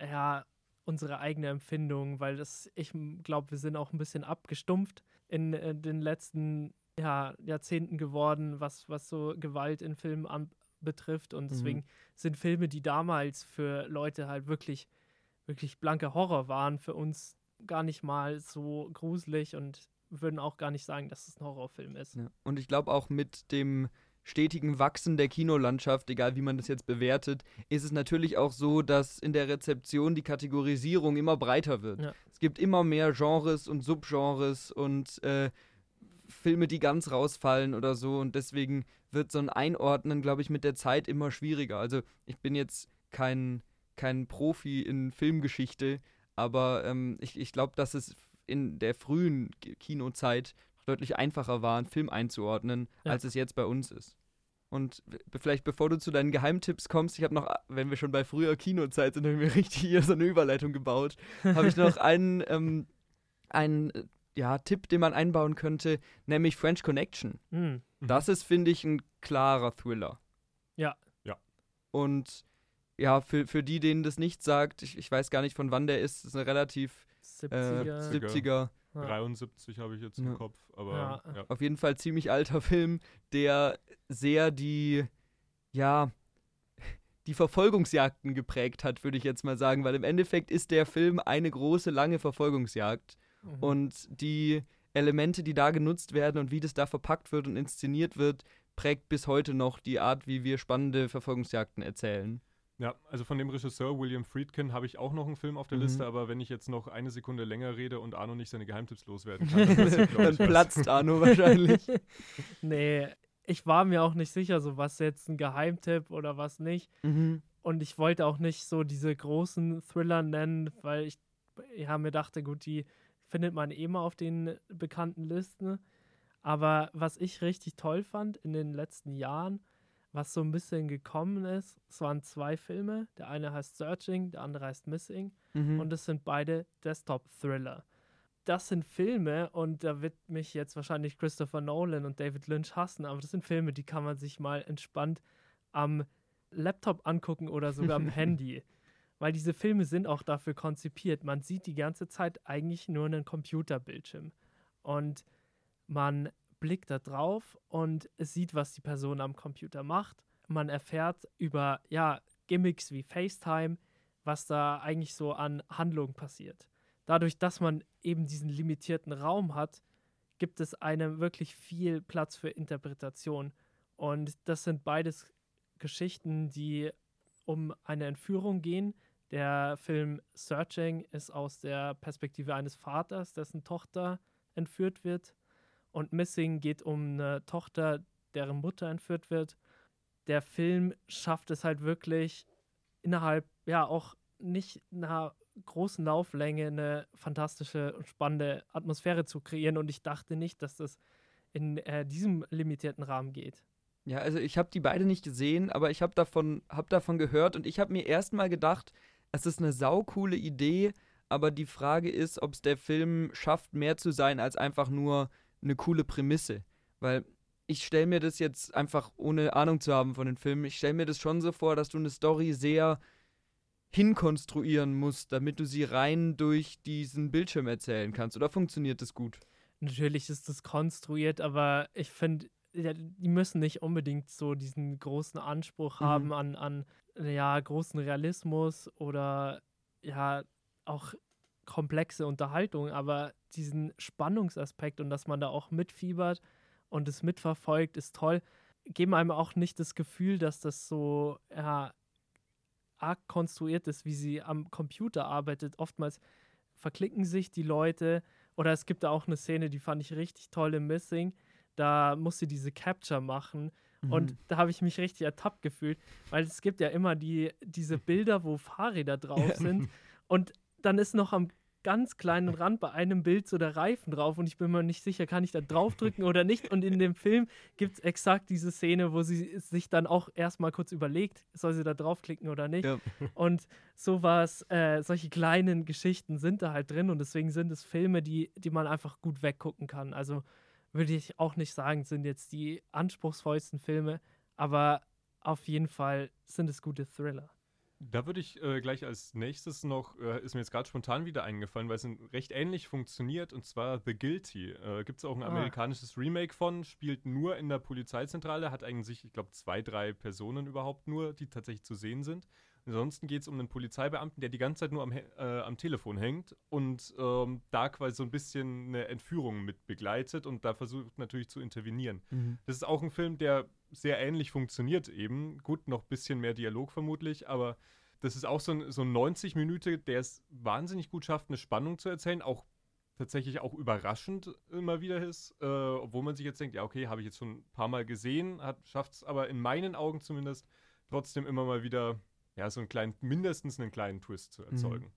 ja, unsere eigene Empfindung, weil das, ich glaube, wir sind auch ein bisschen abgestumpft in, in äh, den letzten ja, Jahrzehnten geworden, was, was so Gewalt in Filmen an, betrifft. Und deswegen mhm. sind Filme, die damals für Leute halt wirklich, wirklich blanker Horror waren, für uns gar nicht mal so gruselig und würden auch gar nicht sagen, dass es ein Horrorfilm ist. Ja. Und ich glaube auch mit dem stetigen Wachsen der Kinolandschaft, egal wie man das jetzt bewertet, ist es natürlich auch so, dass in der Rezeption die Kategorisierung immer breiter wird. Ja. Es gibt immer mehr Genres und Subgenres und äh, Filme, die ganz rausfallen oder so. Und deswegen wird so ein Einordnen, glaube ich, mit der Zeit immer schwieriger. Also ich bin jetzt kein, kein Profi in Filmgeschichte, aber ähm, ich, ich glaube, dass es in der frühen Kinozeit deutlich einfacher war, einen Film einzuordnen, ja. als es jetzt bei uns ist. Und vielleicht bevor du zu deinen Geheimtipps kommst, ich habe noch, wenn wir schon bei früher Kinozeit sind, haben wir richtig hier so eine Überleitung gebaut, habe ich noch einen, ähm, einen ja, Tipp, den man einbauen könnte, nämlich French Connection. Mhm. Das ist, finde ich, ein klarer Thriller. Ja. Ja. Und ja, für, für die, denen das nicht sagt, ich, ich weiß gar nicht, von wann der ist, das ist ein relativ 70er. Äh, 70er 73 habe ich jetzt im Kopf, aber ja. Ja. auf jeden Fall ziemlich alter Film, der sehr die, ja, die Verfolgungsjagden geprägt hat, würde ich jetzt mal sagen, weil im Endeffekt ist der Film eine große, lange Verfolgungsjagd mhm. und die Elemente, die da genutzt werden und wie das da verpackt wird und inszeniert wird, prägt bis heute noch die Art, wie wir spannende Verfolgungsjagden erzählen. Ja, also von dem Regisseur William Friedkin habe ich auch noch einen Film auf der mhm. Liste, aber wenn ich jetzt noch eine Sekunde länger rede und Arno nicht seine Geheimtipps loswerden kann, dann, dann platzt Arno wahrscheinlich. nee, ich war mir auch nicht sicher, so was jetzt ein Geheimtipp oder was nicht. Mhm. Und ich wollte auch nicht so diese großen Thriller nennen, weil ich ja, mir dachte, gut, die findet man eh mal auf den bekannten Listen. Aber was ich richtig toll fand in den letzten Jahren, was so ein bisschen gekommen ist. Es waren zwei Filme. Der eine heißt Searching, der andere heißt Missing. Mhm. Und es sind beide Desktop-Thriller. Das sind Filme, und da wird mich jetzt wahrscheinlich Christopher Nolan und David Lynch hassen, aber das sind Filme, die kann man sich mal entspannt am Laptop angucken oder sogar am Handy. Weil diese Filme sind auch dafür konzipiert. Man sieht die ganze Zeit eigentlich nur einen Computerbildschirm. Und man blickt da drauf und sieht, was die Person am Computer macht. Man erfährt über ja, Gimmicks wie FaceTime, was da eigentlich so an Handlungen passiert. Dadurch, dass man eben diesen limitierten Raum hat, gibt es einem wirklich viel Platz für Interpretation. Und das sind beides Geschichten, die um eine Entführung gehen. Der Film Searching ist aus der Perspektive eines Vaters, dessen Tochter entführt wird. Und Missing geht um eine Tochter, deren Mutter entführt wird. Der Film schafft es halt wirklich innerhalb, ja, auch nicht einer großen Lauflänge eine fantastische und spannende Atmosphäre zu kreieren. Und ich dachte nicht, dass das in äh, diesem limitierten Rahmen geht. Ja, also ich habe die beide nicht gesehen, aber ich habe davon, hab davon gehört und ich habe mir erstmal gedacht, es ist eine saukoole Idee, aber die Frage ist, ob es der Film schafft, mehr zu sein als einfach nur eine coole Prämisse. Weil ich stelle mir das jetzt einfach, ohne Ahnung zu haben von den Filmen, ich stelle mir das schon so vor, dass du eine Story sehr hinkonstruieren musst, damit du sie rein durch diesen Bildschirm erzählen kannst. Oder funktioniert das gut? Natürlich ist das konstruiert, aber ich finde, die müssen nicht unbedingt so diesen großen Anspruch mhm. haben an, an ja, großen Realismus oder ja auch komplexe Unterhaltung, aber diesen Spannungsaspekt und dass man da auch mitfiebert und es mitverfolgt, ist toll. Geben einem auch nicht das Gefühl, dass das so ja, arg konstruiert ist, wie sie am Computer arbeitet. Oftmals verklicken sich die Leute oder es gibt da auch eine Szene, die fand ich richtig toll im Missing. Da muss sie diese Capture machen. Mhm. Und da habe ich mich richtig ertappt gefühlt, weil es gibt ja immer die, diese Bilder, wo Fahrräder drauf sind. Und dann ist noch am ganz kleinen Rand bei einem Bild so der Reifen drauf und ich bin mir nicht sicher, kann ich da draufdrücken oder nicht. Und in dem Film gibt es exakt diese Szene, wo sie sich dann auch erstmal kurz überlegt, soll sie da draufklicken oder nicht. Ja. Und sowas, äh, solche kleinen Geschichten sind da halt drin und deswegen sind es Filme, die, die man einfach gut weggucken kann. Also würde ich auch nicht sagen, sind jetzt die anspruchsvollsten Filme, aber auf jeden Fall sind es gute Thriller. Da würde ich äh, gleich als nächstes noch, äh, ist mir jetzt gerade spontan wieder eingefallen, weil es recht ähnlich funktioniert, und zwar The Guilty. Äh, Gibt es auch ein ah. amerikanisches Remake von, spielt nur in der Polizeizentrale, hat eigentlich, ich glaube, zwei, drei Personen überhaupt nur, die tatsächlich zu sehen sind. Ansonsten geht es um einen Polizeibeamten, der die ganze Zeit nur am, äh, am Telefon hängt und ähm, da quasi so ein bisschen eine Entführung mit begleitet und da versucht natürlich zu intervenieren. Mhm. Das ist auch ein Film, der sehr ähnlich funktioniert eben. Gut, noch ein bisschen mehr Dialog vermutlich, aber das ist auch so ein, so ein 90 Minuten, der es wahnsinnig gut schafft, eine Spannung zu erzählen, auch tatsächlich auch überraschend immer wieder ist, äh, obwohl man sich jetzt denkt, ja okay, habe ich jetzt schon ein paar Mal gesehen, schafft es aber in meinen Augen zumindest trotzdem immer mal wieder ja, so einen kleinen, mindestens einen kleinen Twist zu mhm. erzeugen.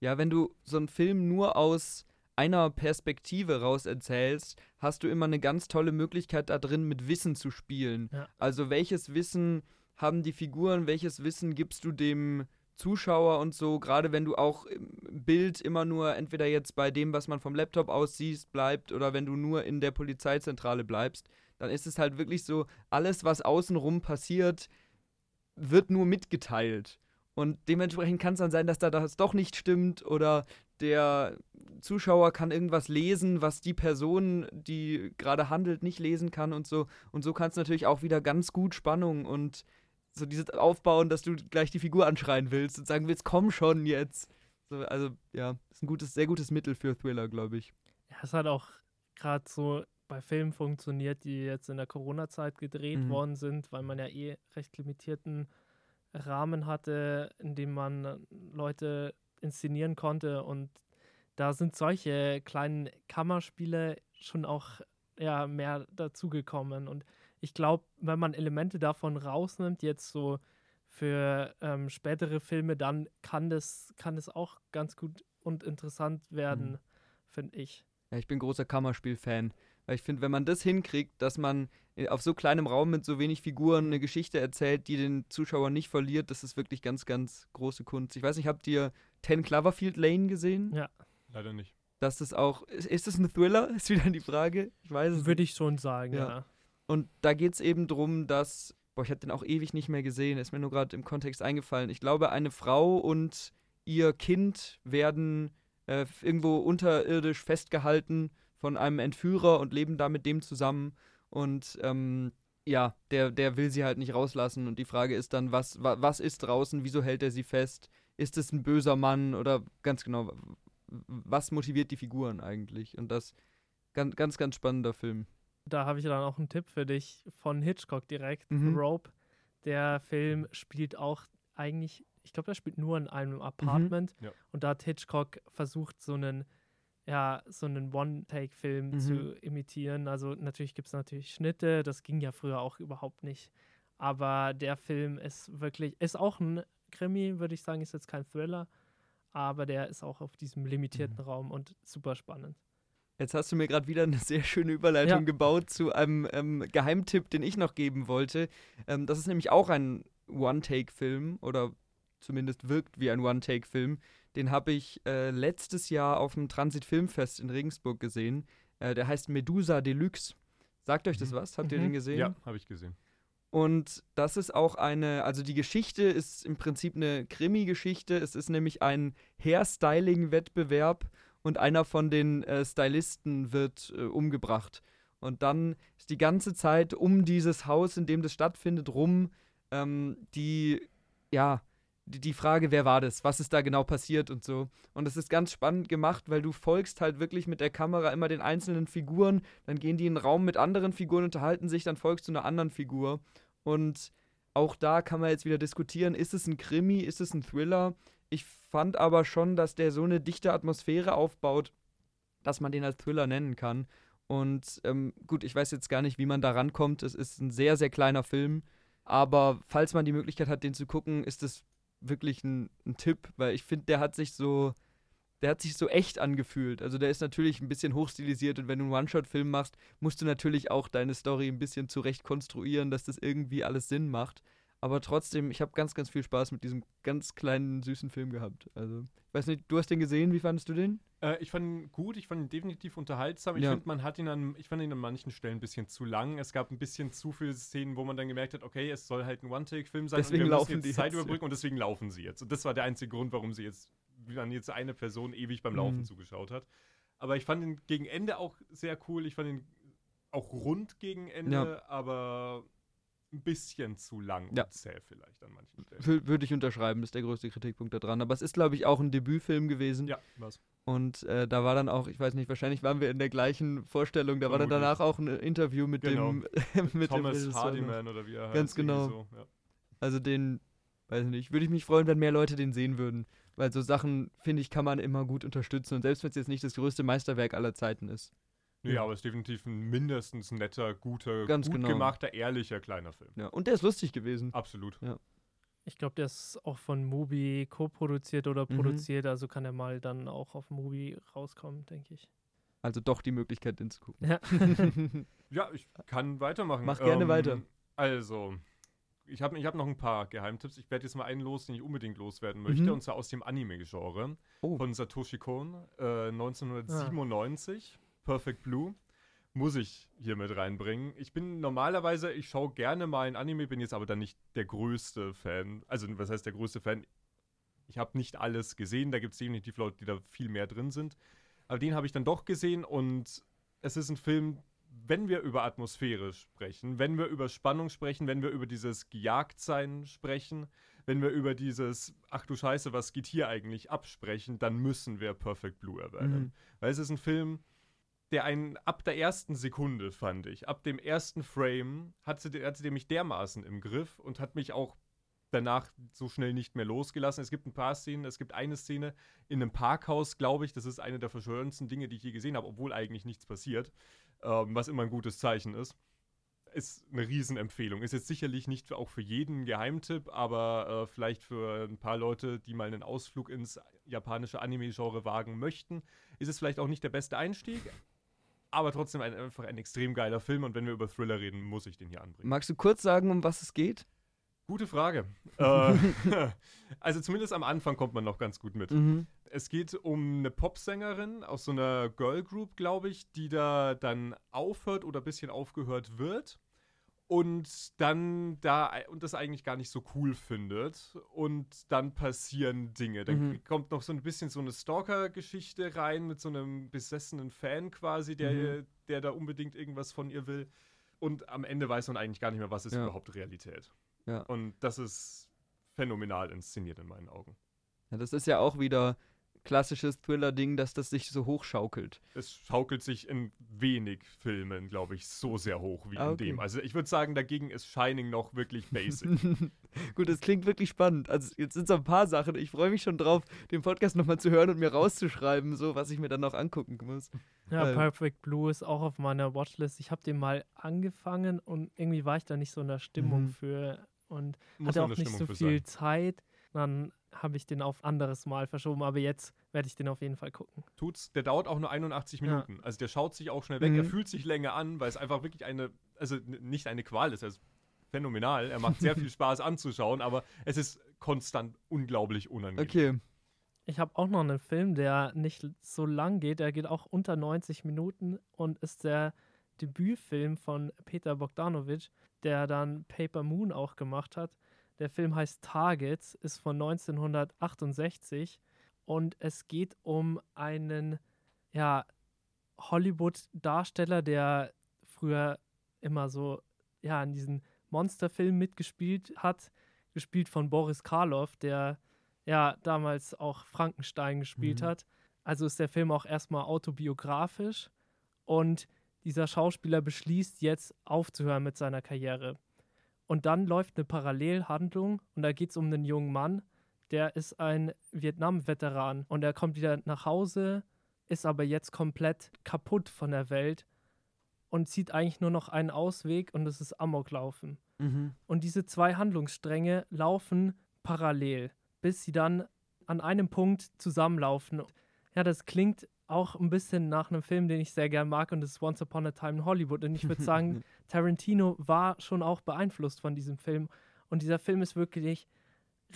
Ja, wenn du so einen Film nur aus einer Perspektive raus erzählst, hast du immer eine ganz tolle Möglichkeit da drin mit Wissen zu spielen. Ja. Also welches Wissen haben die Figuren, welches Wissen gibst du dem Zuschauer und so, gerade wenn du auch im Bild immer nur entweder jetzt bei dem, was man vom Laptop aus siehst, bleibt oder wenn du nur in der Polizeizentrale bleibst, dann ist es halt wirklich so, alles, was außenrum passiert, wird nur mitgeteilt. Und dementsprechend kann es dann sein, dass da das doch nicht stimmt oder der Zuschauer kann irgendwas lesen, was die Person, die gerade handelt, nicht lesen kann und so. Und so kannst du natürlich auch wieder ganz gut Spannung und so dieses Aufbauen, dass du gleich die Figur anschreien willst und sagen willst, komm schon jetzt. So, also ja, ist ein gutes, sehr gutes Mittel für Thriller, glaube ich. Ja, es hat auch gerade so bei Filmen funktioniert, die jetzt in der Corona-Zeit gedreht mhm. worden sind, weil man ja eh recht limitierten Rahmen hatte, in dem man Leute inszenieren konnte. Und da sind solche kleinen Kammerspiele schon auch ja, mehr dazugekommen. Und ich glaube, wenn man Elemente davon rausnimmt, jetzt so für ähm, spätere Filme, dann kann das, kann das auch ganz gut und interessant werden, mhm. finde ich. Ja, ich bin großer Kammerspiel-Fan. Weil ich finde, wenn man das hinkriegt, dass man auf so kleinem Raum mit so wenig Figuren eine Geschichte erzählt, die den Zuschauer nicht verliert, das ist wirklich ganz, ganz große Kunst. Ich weiß nicht, habt ihr Ten Cloverfield Lane gesehen? Ja. Leider nicht. Das ist auch, ist, ist das ein Thriller? Ist wieder die Frage. Ich weiß es Würde ich schon sagen, ja. ja. Und da geht es eben darum, dass, boah, ich habe den auch ewig nicht mehr gesehen, ist mir nur gerade im Kontext eingefallen. Ich glaube, eine Frau und ihr Kind werden äh, irgendwo unterirdisch festgehalten von einem Entführer und leben da mit dem zusammen. Und ähm, ja, der, der will sie halt nicht rauslassen. Und die Frage ist dann, was, wa, was ist draußen? Wieso hält er sie fest? Ist es ein böser Mann? Oder ganz genau, was motiviert die Figuren eigentlich? Und das ganz, ganz, ganz spannender Film. Da habe ich dann auch einen Tipp für dich von Hitchcock direkt. Mhm. Rope. Der Film spielt auch eigentlich, ich glaube, der spielt nur in einem mhm. Apartment. Mhm. Ja. Und da hat Hitchcock versucht, so einen ja, so einen One-Take-Film mhm. zu imitieren. Also natürlich gibt es natürlich Schnitte, das ging ja früher auch überhaupt nicht. Aber der Film ist wirklich, ist auch ein Krimi, würde ich sagen, ist jetzt kein Thriller, aber der ist auch auf diesem limitierten mhm. Raum und super spannend. Jetzt hast du mir gerade wieder eine sehr schöne Überleitung ja. gebaut zu einem ähm, Geheimtipp, den ich noch geben wollte. Ähm, das ist nämlich auch ein One-Take-Film oder zumindest wirkt wie ein One-Take-Film. Den habe ich äh, letztes Jahr auf dem Transit Filmfest in Regensburg gesehen. Äh, der heißt Medusa Deluxe. Sagt euch das mhm. was? Habt ihr mhm. den gesehen? Ja, habe ich gesehen. Und das ist auch eine, also die Geschichte ist im Prinzip eine Krimi-Geschichte. Es ist nämlich ein Hairstyling-Wettbewerb und einer von den äh, Stylisten wird äh, umgebracht. Und dann ist die ganze Zeit um dieses Haus, in dem das stattfindet, rum ähm, die, ja, die, Frage, wer war das, was ist da genau passiert und so. Und es ist ganz spannend gemacht, weil du folgst halt wirklich mit der Kamera immer den einzelnen Figuren, dann gehen die in einen Raum mit anderen Figuren, unterhalten sich, dann folgst du einer anderen Figur. Und auch da kann man jetzt wieder diskutieren, ist es ein Krimi, ist es ein Thriller? Ich fand aber schon, dass der so eine dichte Atmosphäre aufbaut, dass man den als Thriller nennen kann. Und ähm, gut, ich weiß jetzt gar nicht, wie man da rankommt. Es ist ein sehr, sehr kleiner Film. Aber falls man die Möglichkeit hat, den zu gucken, ist es wirklich ein, ein Tipp, weil ich finde, der hat sich so der hat sich so echt angefühlt. Also der ist natürlich ein bisschen hochstilisiert und wenn du einen One-Shot-Film machst, musst du natürlich auch deine Story ein bisschen zurecht konstruieren, dass das irgendwie alles Sinn macht. Aber trotzdem, ich habe ganz, ganz viel Spaß mit diesem ganz kleinen, süßen Film gehabt. Also, ich weiß nicht, du hast den gesehen, wie fandest du den? Äh, ich fand ihn gut, ich fand ihn definitiv unterhaltsam. Ich ja. finde, man hat ihn an, ich fand ihn an manchen Stellen ein bisschen zu lang. Es gab ein bisschen zu viele Szenen, wo man dann gemerkt hat, okay, es soll halt ein One-Take-Film sein deswegen und wir laufen müssen jetzt Zeit überbrücken und deswegen laufen sie jetzt. Und das war der einzige Grund, warum sie jetzt, wie man jetzt eine Person ewig beim Laufen mhm. zugeschaut hat. Aber ich fand ihn gegen Ende auch sehr cool. Ich fand ihn auch rund gegen Ende, ja. aber ein bisschen zu lang ja. und zäh vielleicht an manchen Stellen. Würde ich unterschreiben, ist der größte Kritikpunkt daran. Aber es ist, glaube ich, auch ein Debütfilm gewesen. Ja, was. Und äh, da war dann auch, ich weiß nicht, wahrscheinlich waren wir in der gleichen Vorstellung, da Vermutlich. war dann danach auch ein Interview mit genau. dem mit Thomas dem Hardiman oder wie er heißt. Ganz genau. So, ja. Also den, weiß nicht, würde ich mich freuen, wenn mehr Leute den sehen würden. Weil so Sachen, finde ich, kann man immer gut unterstützen. Und selbst wenn es jetzt nicht das größte Meisterwerk aller Zeiten ist. Nee, ja. aber es ist definitiv ein mindestens netter, guter, Ganz gut genau. gemachter, ehrlicher kleiner Film. Ja, und der ist lustig gewesen. Absolut. Ja. Ich glaube, der ist auch von Mubi co-produziert oder mhm. produziert, also kann er mal dann auch auf Mubi rauskommen, denke ich. Also doch die Möglichkeit, den zu gucken. Ja, ja ich kann weitermachen. Mach gerne ähm, weiter. Also, ich habe ich hab noch ein paar Geheimtipps. Ich werde jetzt mal einen los, den ich unbedingt loswerden möchte, mhm. und zwar aus dem Anime-Genre oh. von Satoshi Kon, äh, 1997. Ah. Perfect Blue muss ich hier mit reinbringen. Ich bin normalerweise, ich schaue gerne mal ein Anime, bin jetzt aber dann nicht der größte Fan. Also, was heißt der größte Fan? Ich habe nicht alles gesehen, da gibt es definitiv Leute, die da viel mehr drin sind. Aber den habe ich dann doch gesehen und es ist ein Film, wenn wir über Atmosphäre sprechen, wenn wir über Spannung sprechen, wenn wir über dieses Gejagtsein sprechen, wenn wir über dieses, ach du Scheiße, was geht hier eigentlich absprechen, dann müssen wir Perfect Blue erwähnen. Mhm. Weil es ist ein Film, der einen ab der ersten Sekunde, fand ich, ab dem ersten Frame, hat sie, hat sie mich dermaßen im Griff und hat mich auch danach so schnell nicht mehr losgelassen. Es gibt ein paar Szenen, es gibt eine Szene in einem Parkhaus, glaube ich, das ist eine der verschwörendsten Dinge, die ich je gesehen habe, obwohl eigentlich nichts passiert, ähm, was immer ein gutes Zeichen ist. Ist eine Riesenempfehlung. Ist jetzt sicherlich nicht auch für jeden Geheimtipp, aber äh, vielleicht für ein paar Leute, die mal einen Ausflug ins japanische Anime-Genre wagen möchten, ist es vielleicht auch nicht der beste Einstieg, aber trotzdem ein, einfach ein extrem geiler Film und wenn wir über Thriller reden, muss ich den hier anbringen. Magst du kurz sagen, um was es geht? Gute Frage. äh, also zumindest am Anfang kommt man noch ganz gut mit. Mhm. Es geht um eine Popsängerin aus so einer Girl Group, glaube ich, die da dann aufhört oder ein bisschen aufgehört wird und dann da und das eigentlich gar nicht so cool findet und dann passieren Dinge. Dann mhm. kommt noch so ein bisschen so eine Stalker-Geschichte rein mit so einem besessenen Fan quasi, der, mhm. der da unbedingt irgendwas von ihr will. Und am Ende weiß man eigentlich gar nicht mehr, was ist ja. überhaupt Realität. Ja. Und das ist phänomenal inszeniert in meinen Augen. Ja, das ist ja auch wieder klassisches Thriller-Ding, dass das sich so hochschaukelt. Es schaukelt sich in wenig Filmen, glaube ich, so sehr hoch wie ah, in dem. Also ich würde sagen, dagegen ist Shining noch wirklich basic. Gut, das klingt wirklich spannend. Also jetzt sind so ein paar Sachen. Ich freue mich schon drauf, den Podcast nochmal zu hören und mir rauszuschreiben, so was ich mir dann noch angucken muss. Ja, ähm. Perfect Blue ist auch auf meiner Watchlist. Ich habe den mal angefangen und irgendwie war ich da nicht so in der Stimmung mhm. für und Muss hatte auch nicht Stimmung so viel sein. Zeit. Dann habe ich den auf anderes Mal verschoben, aber jetzt werde ich den auf jeden Fall gucken. Tut's, der dauert auch nur 81 Minuten. Ja. Also der schaut sich auch schnell weg, mhm. er fühlt sich länger an, weil es einfach wirklich eine, also nicht eine Qual ist, er ist phänomenal, er macht sehr viel Spaß anzuschauen, aber es ist konstant unglaublich unangenehm. Okay. Ich habe auch noch einen Film, der nicht so lang geht, der geht auch unter 90 Minuten und ist der Debütfilm von Peter Bogdanovich, der dann Paper Moon auch gemacht hat. Der Film heißt Targets, ist von 1968 und es geht um einen ja, Hollywood-Darsteller, der früher immer so ja, in diesen Monsterfilmen mitgespielt hat, gespielt von Boris Karloff, der ja damals auch Frankenstein gespielt mhm. hat. Also ist der Film auch erstmal autobiografisch und dieser Schauspieler beschließt jetzt aufzuhören mit seiner Karriere. Und dann läuft eine Parallelhandlung und da geht es um einen jungen Mann, der ist ein Vietnam-Veteran und er kommt wieder nach Hause, ist aber jetzt komplett kaputt von der Welt und sieht eigentlich nur noch einen Ausweg und das ist Amoklaufen. Mhm. Und diese zwei Handlungsstränge laufen parallel, bis sie dann an einem Punkt zusammenlaufen. Ja, das klingt auch ein bisschen nach einem Film, den ich sehr gern mag, und das ist Once Upon a Time in Hollywood. Und ich würde sagen, Tarantino war schon auch beeinflusst von diesem Film. Und dieser Film ist wirklich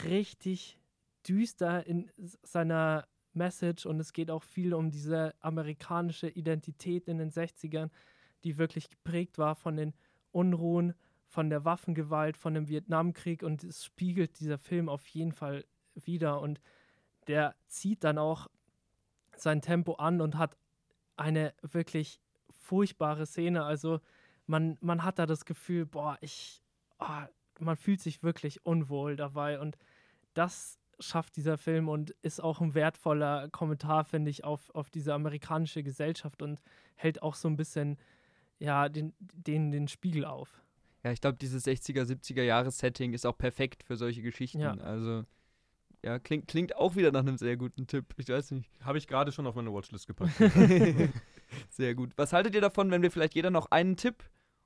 richtig düster in seiner Message und es geht auch viel um diese amerikanische Identität in den 60ern, die wirklich geprägt war von den Unruhen, von der Waffengewalt, von dem Vietnamkrieg und es spiegelt dieser Film auf jeden Fall wieder und der zieht dann auch sein Tempo an und hat eine wirklich furchtbare Szene. Also man, man hat da das Gefühl, boah, ich, oh, man fühlt sich wirklich unwohl dabei und das schafft dieser Film und ist auch ein wertvoller Kommentar, finde ich, auf, auf diese amerikanische Gesellschaft und hält auch so ein bisschen ja, den, den, den Spiegel auf. Ja, ich glaube, dieses 60er, 70er Jahres-Setting ist auch perfekt für solche Geschichten. Ja. Also, ja, klingt, klingt auch wieder nach einem sehr guten Tipp. Ich weiß nicht. Habe ich gerade schon auf meine Watchlist gepackt. sehr gut. Was haltet ihr davon, wenn wir vielleicht jeder noch einen Tipp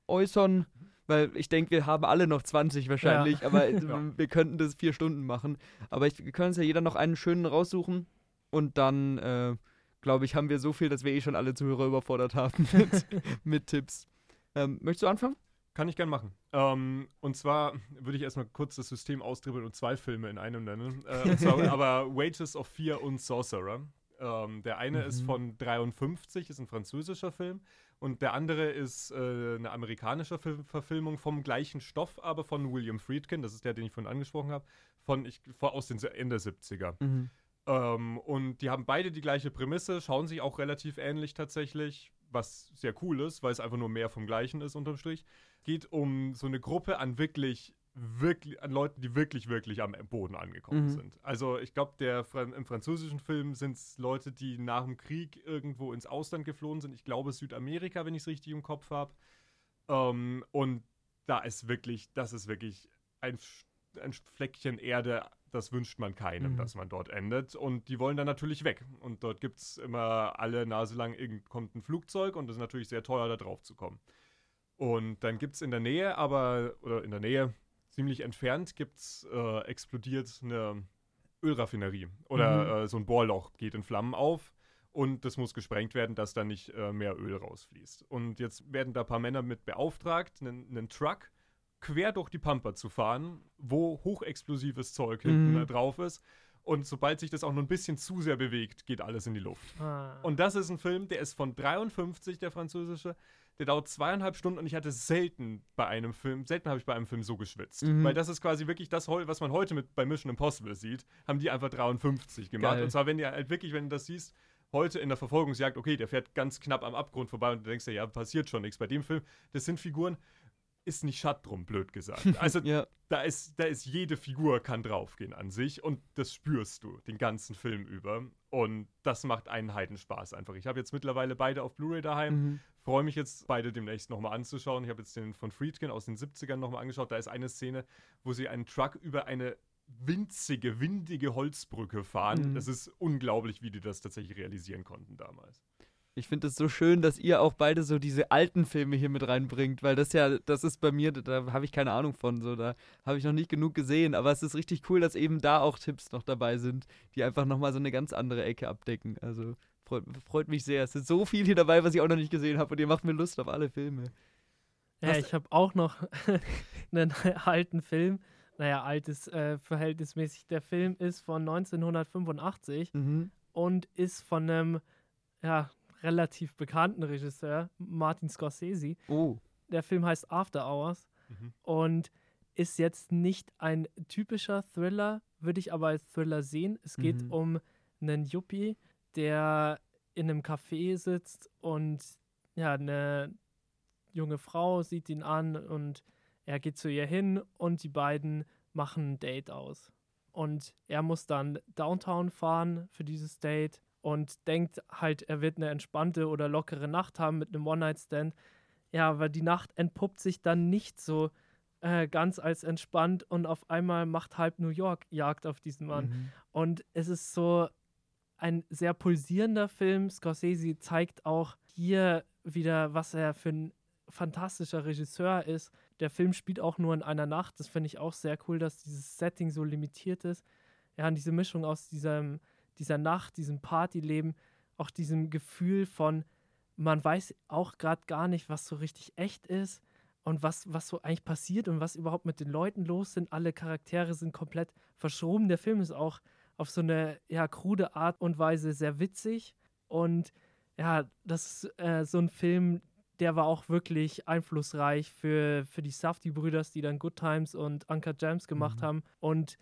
äußern? weil ich denke, wir haben alle noch 20 wahrscheinlich, ja. aber ja. wir könnten das vier Stunden machen. Aber ich, wir können uns ja jeder noch einen schönen raussuchen und dann, äh, glaube ich, haben wir so viel, dass wir eh schon alle Zuhörer überfordert haben mit, mit Tipps. Ähm, möchtest du anfangen? Kann ich gern machen. Ähm, und zwar würde ich erstmal kurz das System austribbeln und zwei Filme in einem nennen. Äh, zwar, aber Wages of Fear und Sorcerer. Ähm, der eine mhm. ist von 53, ist ein französischer Film. Und der andere ist äh, eine amerikanische Ver Verfilmung vom gleichen Stoff, aber von William Friedkin. Das ist der, den ich vorhin angesprochen habe. Von, ich, aus den Ende 70er. Mhm. Ähm, und die haben beide die gleiche Prämisse, schauen sich auch relativ ähnlich tatsächlich, was sehr cool ist, weil es einfach nur mehr vom Gleichen ist unterm Strich. Geht um so eine Gruppe an wirklich wirklich an Leuten, die wirklich, wirklich am Boden angekommen mhm. sind. Also ich glaube, der im französischen Film sind es Leute, die nach dem Krieg irgendwo ins Ausland geflohen sind. Ich glaube Südamerika, wenn ich es richtig im Kopf habe. Ähm, und da ist wirklich, das ist wirklich ein, ein Fleckchen Erde, das wünscht man keinem, mhm. dass man dort endet. Und die wollen dann natürlich weg. Und dort gibt es immer alle Nase lang, kommt ein Flugzeug und es ist natürlich sehr teuer, da drauf zu kommen. Und dann gibt es in der Nähe, aber, oder in der Nähe, ziemlich entfernt gibt's äh, explodiert eine Ölraffinerie oder mhm. äh, so ein Bohrloch geht in Flammen auf und das muss gesprengt werden, dass da nicht äh, mehr Öl rausfließt. Und jetzt werden da ein paar Männer mit beauftragt, einen, einen Truck quer durch die Pampa zu fahren, wo hochexplosives Zeug hinten mhm. drauf ist. Und sobald sich das auch nur ein bisschen zu sehr bewegt, geht alles in die Luft. Ah. Und das ist ein Film, der ist von 53, der französische. Der dauert zweieinhalb Stunden und ich hatte selten bei einem Film, selten habe ich bei einem Film so geschwitzt. Mhm. Weil das ist quasi wirklich das, was man heute mit bei Mission Impossible sieht, haben die einfach 53 gemacht. Geil. Und zwar, wenn du halt wirklich, wenn du das siehst, heute in der Verfolgungsjagd, okay, der fährt ganz knapp am Abgrund vorbei und du denkst dir, ja, passiert schon nichts. Bei dem Film, das sind Figuren, ist nicht Schatt drum, blöd gesagt. Also ja. da, ist, da ist jede Figur kann draufgehen an sich und das spürst du den ganzen Film über. Und das macht einen Heidenspaß einfach. Ich habe jetzt mittlerweile beide auf Blu-ray daheim. Mhm. Freue mich jetzt, beide demnächst nochmal anzuschauen. Ich habe jetzt den von Friedkin aus den 70ern nochmal angeschaut. Da ist eine Szene, wo sie einen Truck über eine winzige, windige Holzbrücke fahren. Mhm. Das ist unglaublich, wie die das tatsächlich realisieren konnten damals. Ich finde es so schön, dass ihr auch beide so diese alten Filme hier mit reinbringt, weil das ja, das ist bei mir, da habe ich keine Ahnung von, so da habe ich noch nicht genug gesehen, aber es ist richtig cool, dass eben da auch Tipps noch dabei sind, die einfach nochmal so eine ganz andere Ecke abdecken. Also freut, freut mich sehr. Es ist so viel hier dabei, was ich auch noch nicht gesehen habe und ihr macht mir Lust auf alle Filme. Ja, ich habe auch noch einen alten Film. Naja, altes äh, verhältnismäßig. Der Film ist von 1985 mhm. und ist von einem, ja, relativ bekannten Regisseur, Martin Scorsese. Oh. Der Film heißt After Hours mhm. und ist jetzt nicht ein typischer Thriller, würde ich aber als Thriller sehen. Es geht mhm. um einen Yuppie, der in einem Café sitzt und ja, eine junge Frau sieht ihn an und er geht zu ihr hin und die beiden machen ein Date aus. Und er muss dann Downtown fahren für dieses Date und denkt halt, er wird eine entspannte oder lockere Nacht haben mit einem One-Night-Stand. Ja, aber die Nacht entpuppt sich dann nicht so äh, ganz als entspannt und auf einmal macht halb New York Jagd auf diesen Mann. Mhm. Und es ist so ein sehr pulsierender Film. Scorsese zeigt auch hier wieder, was er für ein fantastischer Regisseur ist. Der Film spielt auch nur in einer Nacht. Das finde ich auch sehr cool, dass dieses Setting so limitiert ist. Ja, und diese Mischung aus diesem dieser Nacht, diesem Partyleben, auch diesem Gefühl von, man weiß auch gerade gar nicht, was so richtig echt ist und was, was so eigentlich passiert und was überhaupt mit den Leuten los sind. Alle Charaktere sind komplett verschoben. Der Film ist auch auf so eine ja, krude Art und Weise sehr witzig. Und ja, das ist äh, so ein Film, der war auch wirklich einflussreich für, für die Safety-Brüders, die dann Good Times und Uncut Gems gemacht mhm. haben. Und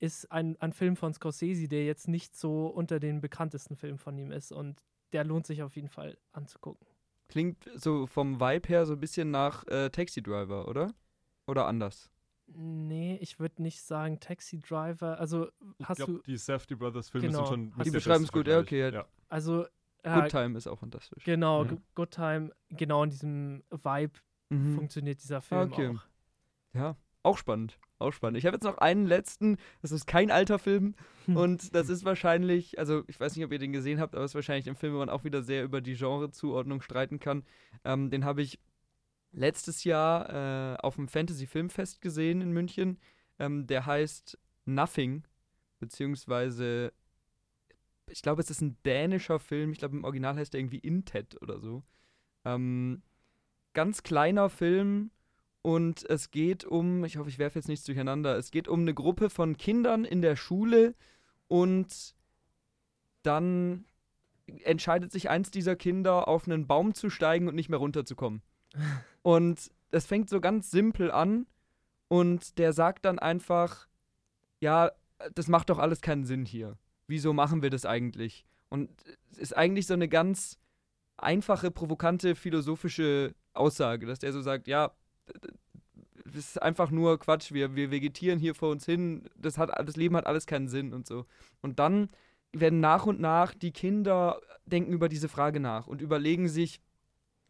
ist ein, ein Film von Scorsese, der jetzt nicht so unter den bekanntesten Filmen von ihm ist. Und der lohnt sich auf jeden Fall anzugucken. Klingt so vom Vibe her so ein bisschen nach äh, Taxi Driver, oder? Oder anders? Nee, ich würde nicht sagen Taxi Driver. Also ich hast glaub, du. Die Safety Brothers Filme genau, sind schon. Die beschreiben es gut, ja, okay. Ja. Also. Äh, Good Time ist auch fantastisch. Genau, mhm. Good Time, genau in diesem Vibe mhm. funktioniert dieser Film okay. auch. Ja, auch spannend. Auch spannend. Ich habe jetzt noch einen letzten, das ist kein alter Film und das ist wahrscheinlich, also ich weiß nicht, ob ihr den gesehen habt, aber es ist wahrscheinlich ein Film, wo man auch wieder sehr über die Genrezuordnung streiten kann. Ähm, den habe ich letztes Jahr äh, auf dem Fantasy Filmfest gesehen in München. Ähm, der heißt Nothing, beziehungsweise ich glaube, es ist ein dänischer Film. Ich glaube, im Original heißt er irgendwie Intet oder so. Ähm, ganz kleiner Film und es geht um, ich hoffe, ich werfe jetzt nichts durcheinander, es geht um eine Gruppe von Kindern in der Schule und dann entscheidet sich eins dieser Kinder, auf einen Baum zu steigen und nicht mehr runterzukommen. und es fängt so ganz simpel an und der sagt dann einfach, ja, das macht doch alles keinen Sinn hier. Wieso machen wir das eigentlich? Und es ist eigentlich so eine ganz einfache, provokante, philosophische Aussage, dass der so sagt, ja, das ist einfach nur Quatsch, wir, wir vegetieren hier vor uns hin, das, hat, das Leben hat alles keinen Sinn und so. Und dann werden nach und nach die Kinder denken über diese Frage nach und überlegen sich,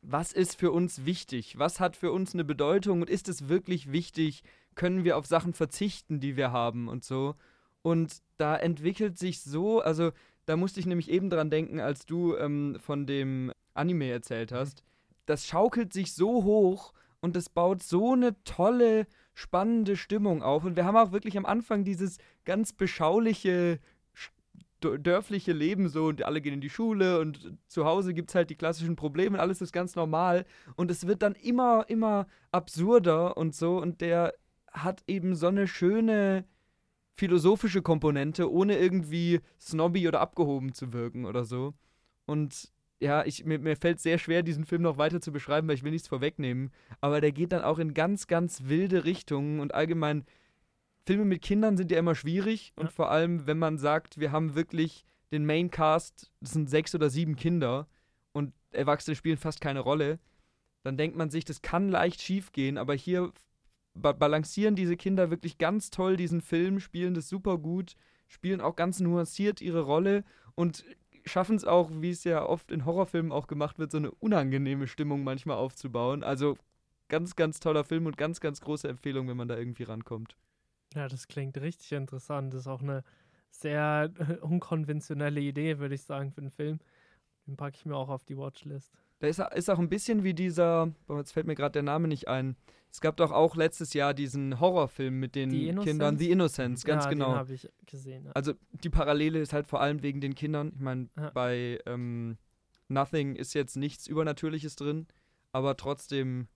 was ist für uns wichtig? Was hat für uns eine Bedeutung und ist es wirklich wichtig? Können wir auf Sachen verzichten, die wir haben und so? Und da entwickelt sich so, also da musste ich nämlich eben dran denken, als du ähm, von dem Anime erzählt hast. Das schaukelt sich so hoch und es baut so eine tolle, spannende Stimmung auf. Und wir haben auch wirklich am Anfang dieses ganz beschauliche, dörfliche Leben so und alle gehen in die Schule und zu Hause gibt es halt die klassischen Probleme und alles ist ganz normal. Und es wird dann immer, immer absurder und so. Und der hat eben so eine schöne philosophische Komponente, ohne irgendwie snobby oder abgehoben zu wirken oder so. Und ja, ich, mir, mir fällt sehr schwer, diesen Film noch weiter zu beschreiben, weil ich will nichts vorwegnehmen. Aber der geht dann auch in ganz, ganz wilde Richtungen und allgemein, Filme mit Kindern sind ja immer schwierig und vor allem, wenn man sagt, wir haben wirklich den Main Cast, das sind sechs oder sieben Kinder und Erwachsene spielen fast keine Rolle, dann denkt man sich, das kann leicht schief gehen, aber hier ba balancieren diese Kinder wirklich ganz toll diesen Film, spielen das super gut, spielen auch ganz nuanciert ihre Rolle und schaffen es auch, wie es ja oft in Horrorfilmen auch gemacht wird, so eine unangenehme Stimmung manchmal aufzubauen. Also ganz, ganz toller Film und ganz, ganz große Empfehlung, wenn man da irgendwie rankommt. Ja, das klingt richtig interessant. Das ist auch eine sehr unkonventionelle Idee, würde ich sagen, für den Film. Den packe ich mir auch auf die Watchlist. Da ist, ist auch ein bisschen wie dieser, boah, jetzt fällt mir gerade der Name nicht ein. Es gab doch auch letztes Jahr diesen Horrorfilm mit den Kindern, The Innocence, ganz ja, genau. Den habe ich gesehen. Ja. Also die Parallele ist halt vor allem wegen den Kindern. Ich meine, ja. bei ähm, Nothing ist jetzt nichts Übernatürliches drin, aber trotzdem,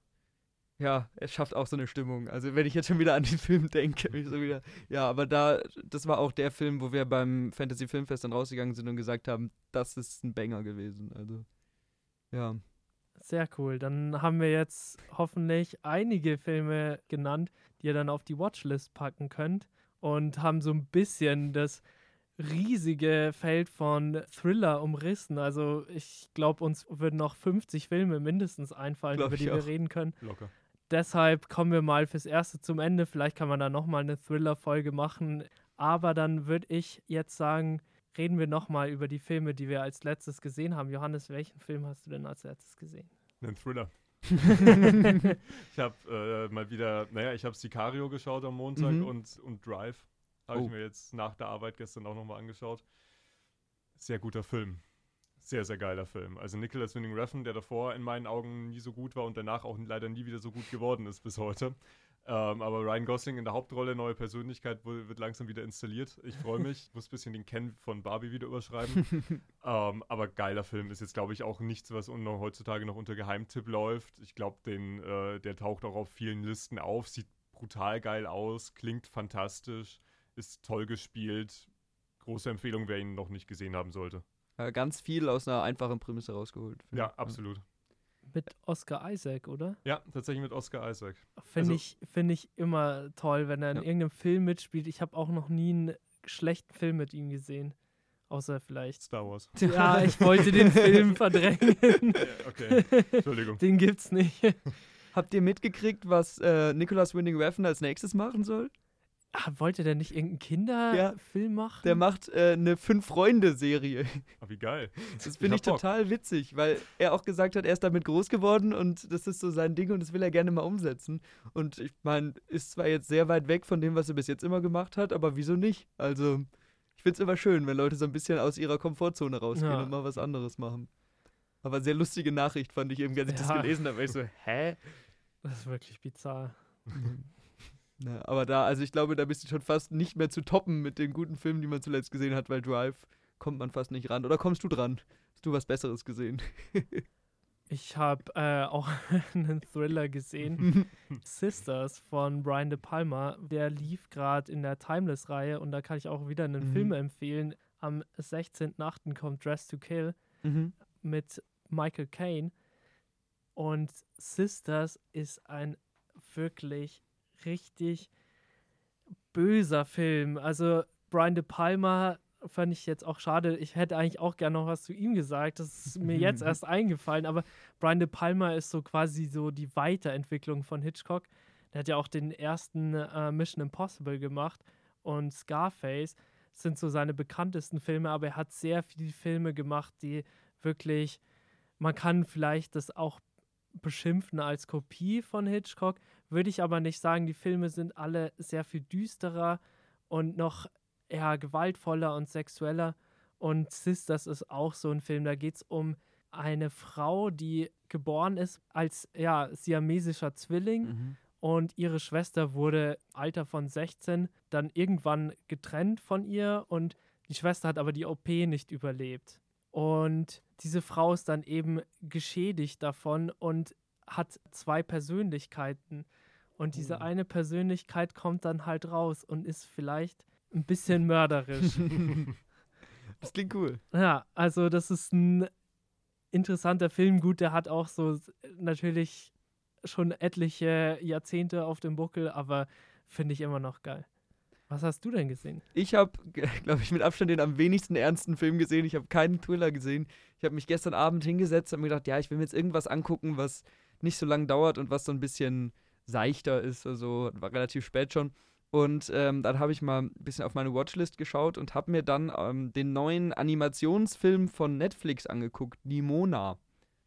ja, es schafft auch so eine Stimmung. Also wenn ich jetzt schon wieder an den Film denke, ich so wieder, ja, aber da, das war auch der Film, wo wir beim Fantasy Filmfest dann rausgegangen sind und gesagt haben, das ist ein Banger gewesen. Also ja. Sehr cool. Dann haben wir jetzt hoffentlich einige Filme genannt, die ihr dann auf die Watchlist packen könnt und haben so ein bisschen das riesige Feld von Thriller umrissen. Also ich glaube, uns würden noch 50 Filme mindestens einfallen, glaub über die wir auch. reden können. Locker. Deshalb kommen wir mal fürs Erste zum Ende. Vielleicht kann man da nochmal eine Thriller-Folge machen. Aber dann würde ich jetzt sagen, reden wir nochmal über die Filme, die wir als letztes gesehen haben. Johannes, welchen Film hast du denn als letztes gesehen? Einen Thriller. ich habe äh, mal wieder, naja, ich habe Sicario geschaut am Montag mhm. und, und Drive. Habe oh. ich mir jetzt nach der Arbeit gestern auch nochmal angeschaut. Sehr guter Film. Sehr, sehr geiler Film. Also Nicholas Winning Refn, der davor in meinen Augen nie so gut war und danach auch leider nie wieder so gut geworden ist bis heute. Ähm, aber Ryan Gosling in der Hauptrolle, neue Persönlichkeit, wird langsam wieder installiert. Ich freue mich. Muss ein bisschen den Ken von Barbie wieder überschreiben. ähm, aber geiler Film ist jetzt, glaube ich, auch nichts, was noch heutzutage noch unter Geheimtipp läuft. Ich glaube, äh, der taucht auch auf vielen Listen auf, sieht brutal geil aus, klingt fantastisch, ist toll gespielt. Große Empfehlung, wer ihn noch nicht gesehen haben sollte. Ja, ganz viel aus einer einfachen Prämisse rausgeholt. Ja, absolut. Mit Oscar Isaac, oder? Ja, tatsächlich mit Oscar Isaac. Finde also, ich, find ich immer toll, wenn er in ja. irgendeinem Film mitspielt. Ich habe auch noch nie einen schlechten Film mit ihm gesehen. Außer vielleicht. Star Wars. Ja, ich wollte den Film verdrängen. okay, Entschuldigung. Den gibt's nicht. Habt ihr mitgekriegt, was äh, Nicholas Winning Refn als nächstes machen soll? Ach, wollte der nicht irgendeinen Kinderfilm ja, machen? Der macht äh, eine Fünf-Freunde-Serie. Oh, wie geil. Das finde ich, ich total witzig, weil er auch gesagt hat, er ist damit groß geworden und das ist so sein Ding und das will er gerne mal umsetzen. Und ich meine, ist zwar jetzt sehr weit weg von dem, was er bis jetzt immer gemacht hat, aber wieso nicht? Also, ich finde es immer schön, wenn Leute so ein bisschen aus ihrer Komfortzone rausgehen ja. und mal was anderes machen. Aber sehr lustige Nachricht fand ich irgendwie, als ich ja. das gelesen habe. Ich so, hä? Das ist wirklich bizarr. Na, aber da, also ich glaube, da bist du schon fast nicht mehr zu toppen mit den guten Filmen, die man zuletzt gesehen hat, weil Drive kommt man fast nicht ran. Oder kommst du dran? Hast du was Besseres gesehen? ich habe äh, auch einen Thriller gesehen. Sisters von Brian De Palma. Der lief gerade in der Timeless-Reihe und da kann ich auch wieder einen mhm. Film empfehlen. Am 16.8. kommt Dress to Kill mhm. mit Michael Caine. Und Sisters ist ein wirklich richtig böser Film. Also Brian De Palma fand ich jetzt auch schade. Ich hätte eigentlich auch gerne noch was zu ihm gesagt. Das ist mir jetzt erst eingefallen. Aber Brian De Palma ist so quasi so die Weiterentwicklung von Hitchcock. Der hat ja auch den ersten äh, Mission Impossible gemacht und Scarface sind so seine bekanntesten Filme. Aber er hat sehr viele Filme gemacht, die wirklich, man kann vielleicht das auch beschimpfen als Kopie von Hitchcock, würde ich aber nicht sagen. Die Filme sind alle sehr viel düsterer und noch eher gewaltvoller und sexueller. Und Sisters ist auch so ein Film. Da geht es um eine Frau, die geboren ist als ja, siamesischer Zwilling. Mhm. Und ihre Schwester wurde Alter von 16 dann irgendwann getrennt von ihr und die Schwester hat aber die OP nicht überlebt. Und diese Frau ist dann eben geschädigt davon und hat zwei Persönlichkeiten. Und diese oh. eine Persönlichkeit kommt dann halt raus und ist vielleicht ein bisschen mörderisch. das klingt cool. Ja, also das ist ein interessanter Film. Gut, der hat auch so natürlich schon etliche Jahrzehnte auf dem Buckel, aber finde ich immer noch geil. Was hast du denn gesehen? Ich habe, glaube ich, mit Abstand den am wenigsten ernsten Film gesehen. Ich habe keinen Thriller gesehen. Ich habe mich gestern Abend hingesetzt und mir gedacht, ja, ich will mir jetzt irgendwas angucken, was nicht so lange dauert und was so ein bisschen seichter ist. Also war relativ spät schon. Und ähm, dann habe ich mal ein bisschen auf meine Watchlist geschaut und habe mir dann ähm, den neuen Animationsfilm von Netflix angeguckt, Nimona.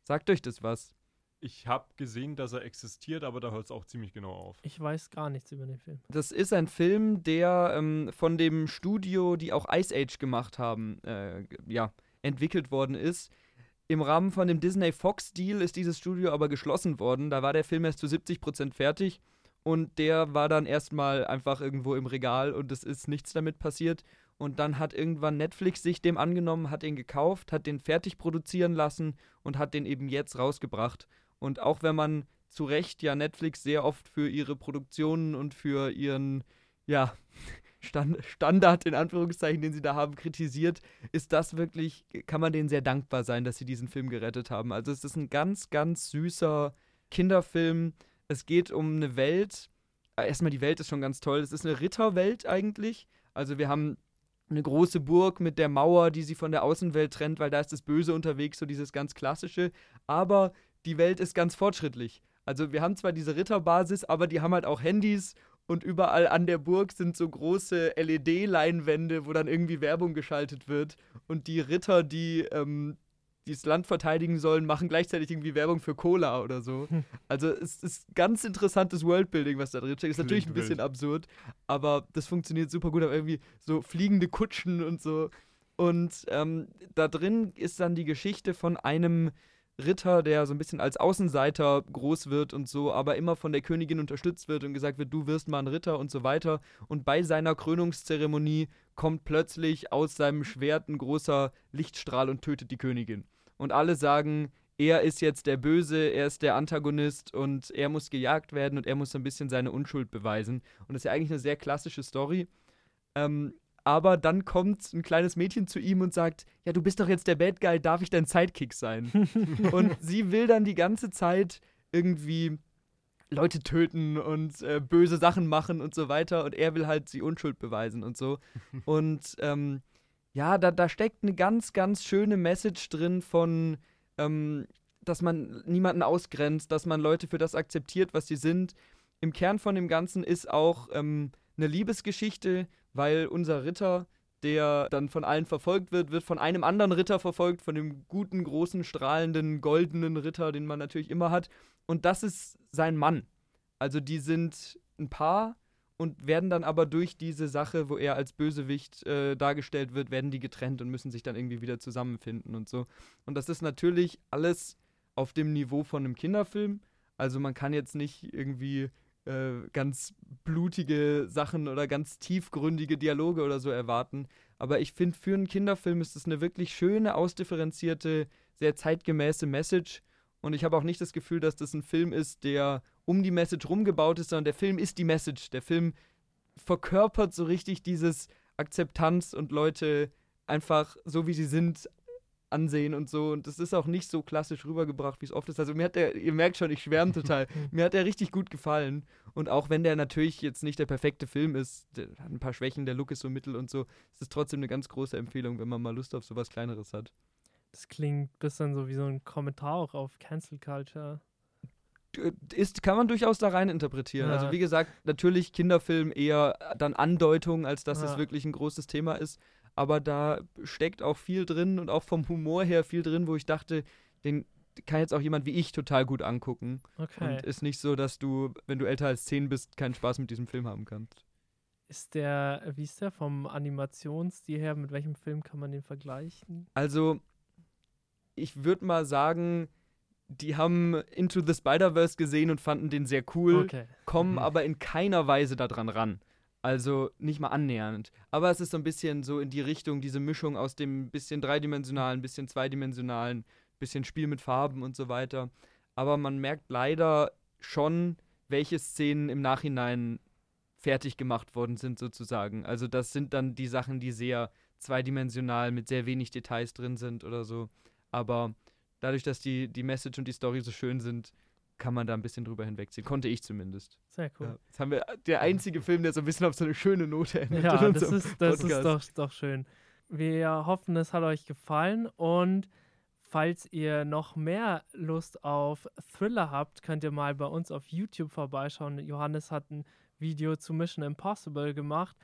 Sagt euch das was? Ich habe gesehen, dass er existiert, aber da hört es auch ziemlich genau auf. Ich weiß gar nichts über den Film. Das ist ein Film, der ähm, von dem Studio, die auch Ice Age gemacht haben, äh, ja, entwickelt worden ist. Im Rahmen von dem Disney-Fox-Deal ist dieses Studio aber geschlossen worden. Da war der Film erst zu 70% fertig und der war dann erstmal einfach irgendwo im Regal und es ist nichts damit passiert. Und dann hat irgendwann Netflix sich dem angenommen, hat ihn gekauft, hat den fertig produzieren lassen und hat den eben jetzt rausgebracht. Und auch wenn man zu Recht ja Netflix sehr oft für ihre Produktionen und für ihren, ja, Stand, Standard in Anführungszeichen, den sie da haben, kritisiert, ist das wirklich, kann man denen sehr dankbar sein, dass sie diesen Film gerettet haben. Also es ist ein ganz, ganz süßer Kinderfilm. Es geht um eine Welt. Äh, erstmal die Welt ist schon ganz toll. Es ist eine Ritterwelt eigentlich. Also wir haben eine große Burg mit der Mauer, die sie von der Außenwelt trennt, weil da ist das Böse unterwegs, so dieses ganz klassische. Aber die Welt ist ganz fortschrittlich. Also wir haben zwar diese Ritterbasis, aber die haben halt auch Handys und überall an der Burg sind so große LED-Leinwände, wo dann irgendwie Werbung geschaltet wird. Und die Ritter, die ähm, das Land verteidigen sollen, machen gleichzeitig irgendwie Werbung für Cola oder so. Also es ist ganz interessantes Worldbuilding, was da drin steckt. Ist natürlich ein bisschen absurd, aber das funktioniert super gut. Aber irgendwie so fliegende Kutschen und so. Und ähm, da drin ist dann die Geschichte von einem Ritter, der so ein bisschen als Außenseiter groß wird und so, aber immer von der Königin unterstützt wird und gesagt wird, du wirst mal ein Ritter und so weiter. Und bei seiner Krönungszeremonie kommt plötzlich aus seinem Schwert ein großer Lichtstrahl und tötet die Königin. Und alle sagen, er ist jetzt der Böse, er ist der Antagonist und er muss gejagt werden und er muss so ein bisschen seine Unschuld beweisen. Und das ist ja eigentlich eine sehr klassische Story. Ähm, aber dann kommt ein kleines Mädchen zu ihm und sagt, ja, du bist doch jetzt der Bad Guy, darf ich dein Sidekick sein? und sie will dann die ganze Zeit irgendwie Leute töten und äh, böse Sachen machen und so weiter und er will halt sie Unschuld beweisen und so. und ähm, ja, da, da steckt eine ganz, ganz schöne Message drin von, ähm, dass man niemanden ausgrenzt, dass man Leute für das akzeptiert, was sie sind. Im Kern von dem Ganzen ist auch ähm, eine Liebesgeschichte, weil unser Ritter, der dann von allen verfolgt wird, wird von einem anderen Ritter verfolgt, von dem guten, großen, strahlenden, goldenen Ritter, den man natürlich immer hat. Und das ist sein Mann. Also die sind ein Paar und werden dann aber durch diese Sache, wo er als Bösewicht äh, dargestellt wird, werden die getrennt und müssen sich dann irgendwie wieder zusammenfinden und so. Und das ist natürlich alles auf dem Niveau von einem Kinderfilm. Also man kann jetzt nicht irgendwie äh, ganz blutige Sachen oder ganz tiefgründige Dialoge oder so erwarten. Aber ich finde, für einen Kinderfilm ist es eine wirklich schöne, ausdifferenzierte, sehr zeitgemäße Message. Und ich habe auch nicht das Gefühl, dass das ein Film ist, der um die Message rumgebaut ist, sondern der Film ist die Message. Der Film verkörpert so richtig dieses Akzeptanz und Leute einfach so wie sie sind ansehen und so. Und das ist auch nicht so klassisch rübergebracht, wie es oft ist. Also mir hat der, ihr merkt schon, ich schwärme total. mir hat der richtig gut gefallen. Und auch wenn der natürlich jetzt nicht der perfekte Film ist, der hat ein paar Schwächen, der Look ist so mittel und so, ist es trotzdem eine ganz große Empfehlung, wenn man mal Lust auf sowas Kleineres hat. Das klingt ein bisschen so wie so ein Kommentar auch auf Cancel Culture. Ist, kann man durchaus da rein interpretieren. Also ja. Also wie gesagt, natürlich Kinderfilm eher dann Andeutung, als dass ja. es wirklich ein großes Thema ist aber da steckt auch viel drin und auch vom Humor her viel drin, wo ich dachte, den kann jetzt auch jemand wie ich total gut angucken. Okay. Und ist nicht so, dass du, wenn du älter als 10 bist, keinen Spaß mit diesem Film haben kannst. Ist der, wie ist der vom Animationsstil her, mit welchem Film kann man den vergleichen? Also, ich würde mal sagen, die haben Into the Spider-Verse gesehen und fanden den sehr cool, okay. kommen mhm. aber in keiner Weise daran ran. Also nicht mal annähernd. Aber es ist so ein bisschen so in die Richtung, diese Mischung aus dem bisschen dreidimensionalen, bisschen zweidimensionalen, bisschen Spiel mit Farben und so weiter. Aber man merkt leider schon, welche Szenen im Nachhinein fertig gemacht worden sind, sozusagen. Also das sind dann die Sachen, die sehr zweidimensional mit sehr wenig Details drin sind oder so. Aber dadurch, dass die, die Message und die Story so schön sind, kann man da ein bisschen drüber hinwegziehen. Konnte ich zumindest. Sehr cool. Ja, jetzt haben wir der einzige Film, der so ein bisschen auf so eine schöne Note endet. Ja, das, ist, das ist doch, doch schön. Wir hoffen, es hat euch gefallen und falls ihr noch mehr Lust auf Thriller habt, könnt ihr mal bei uns auf YouTube vorbeischauen. Johannes hat ein Video zu Mission Impossible gemacht.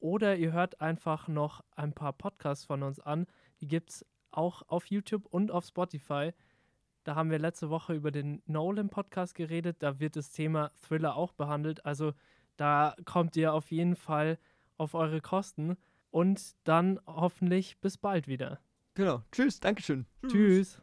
Oder ihr hört einfach noch ein paar Podcasts von uns an. Die gibt es auch auf YouTube und auf Spotify. Da haben wir letzte Woche über den Nolan-Podcast geredet. Da wird das Thema Thriller auch behandelt. Also da kommt ihr auf jeden Fall auf eure Kosten. Und dann hoffentlich bis bald wieder. Genau. Tschüss. Dankeschön. Tschüss. Tschüss.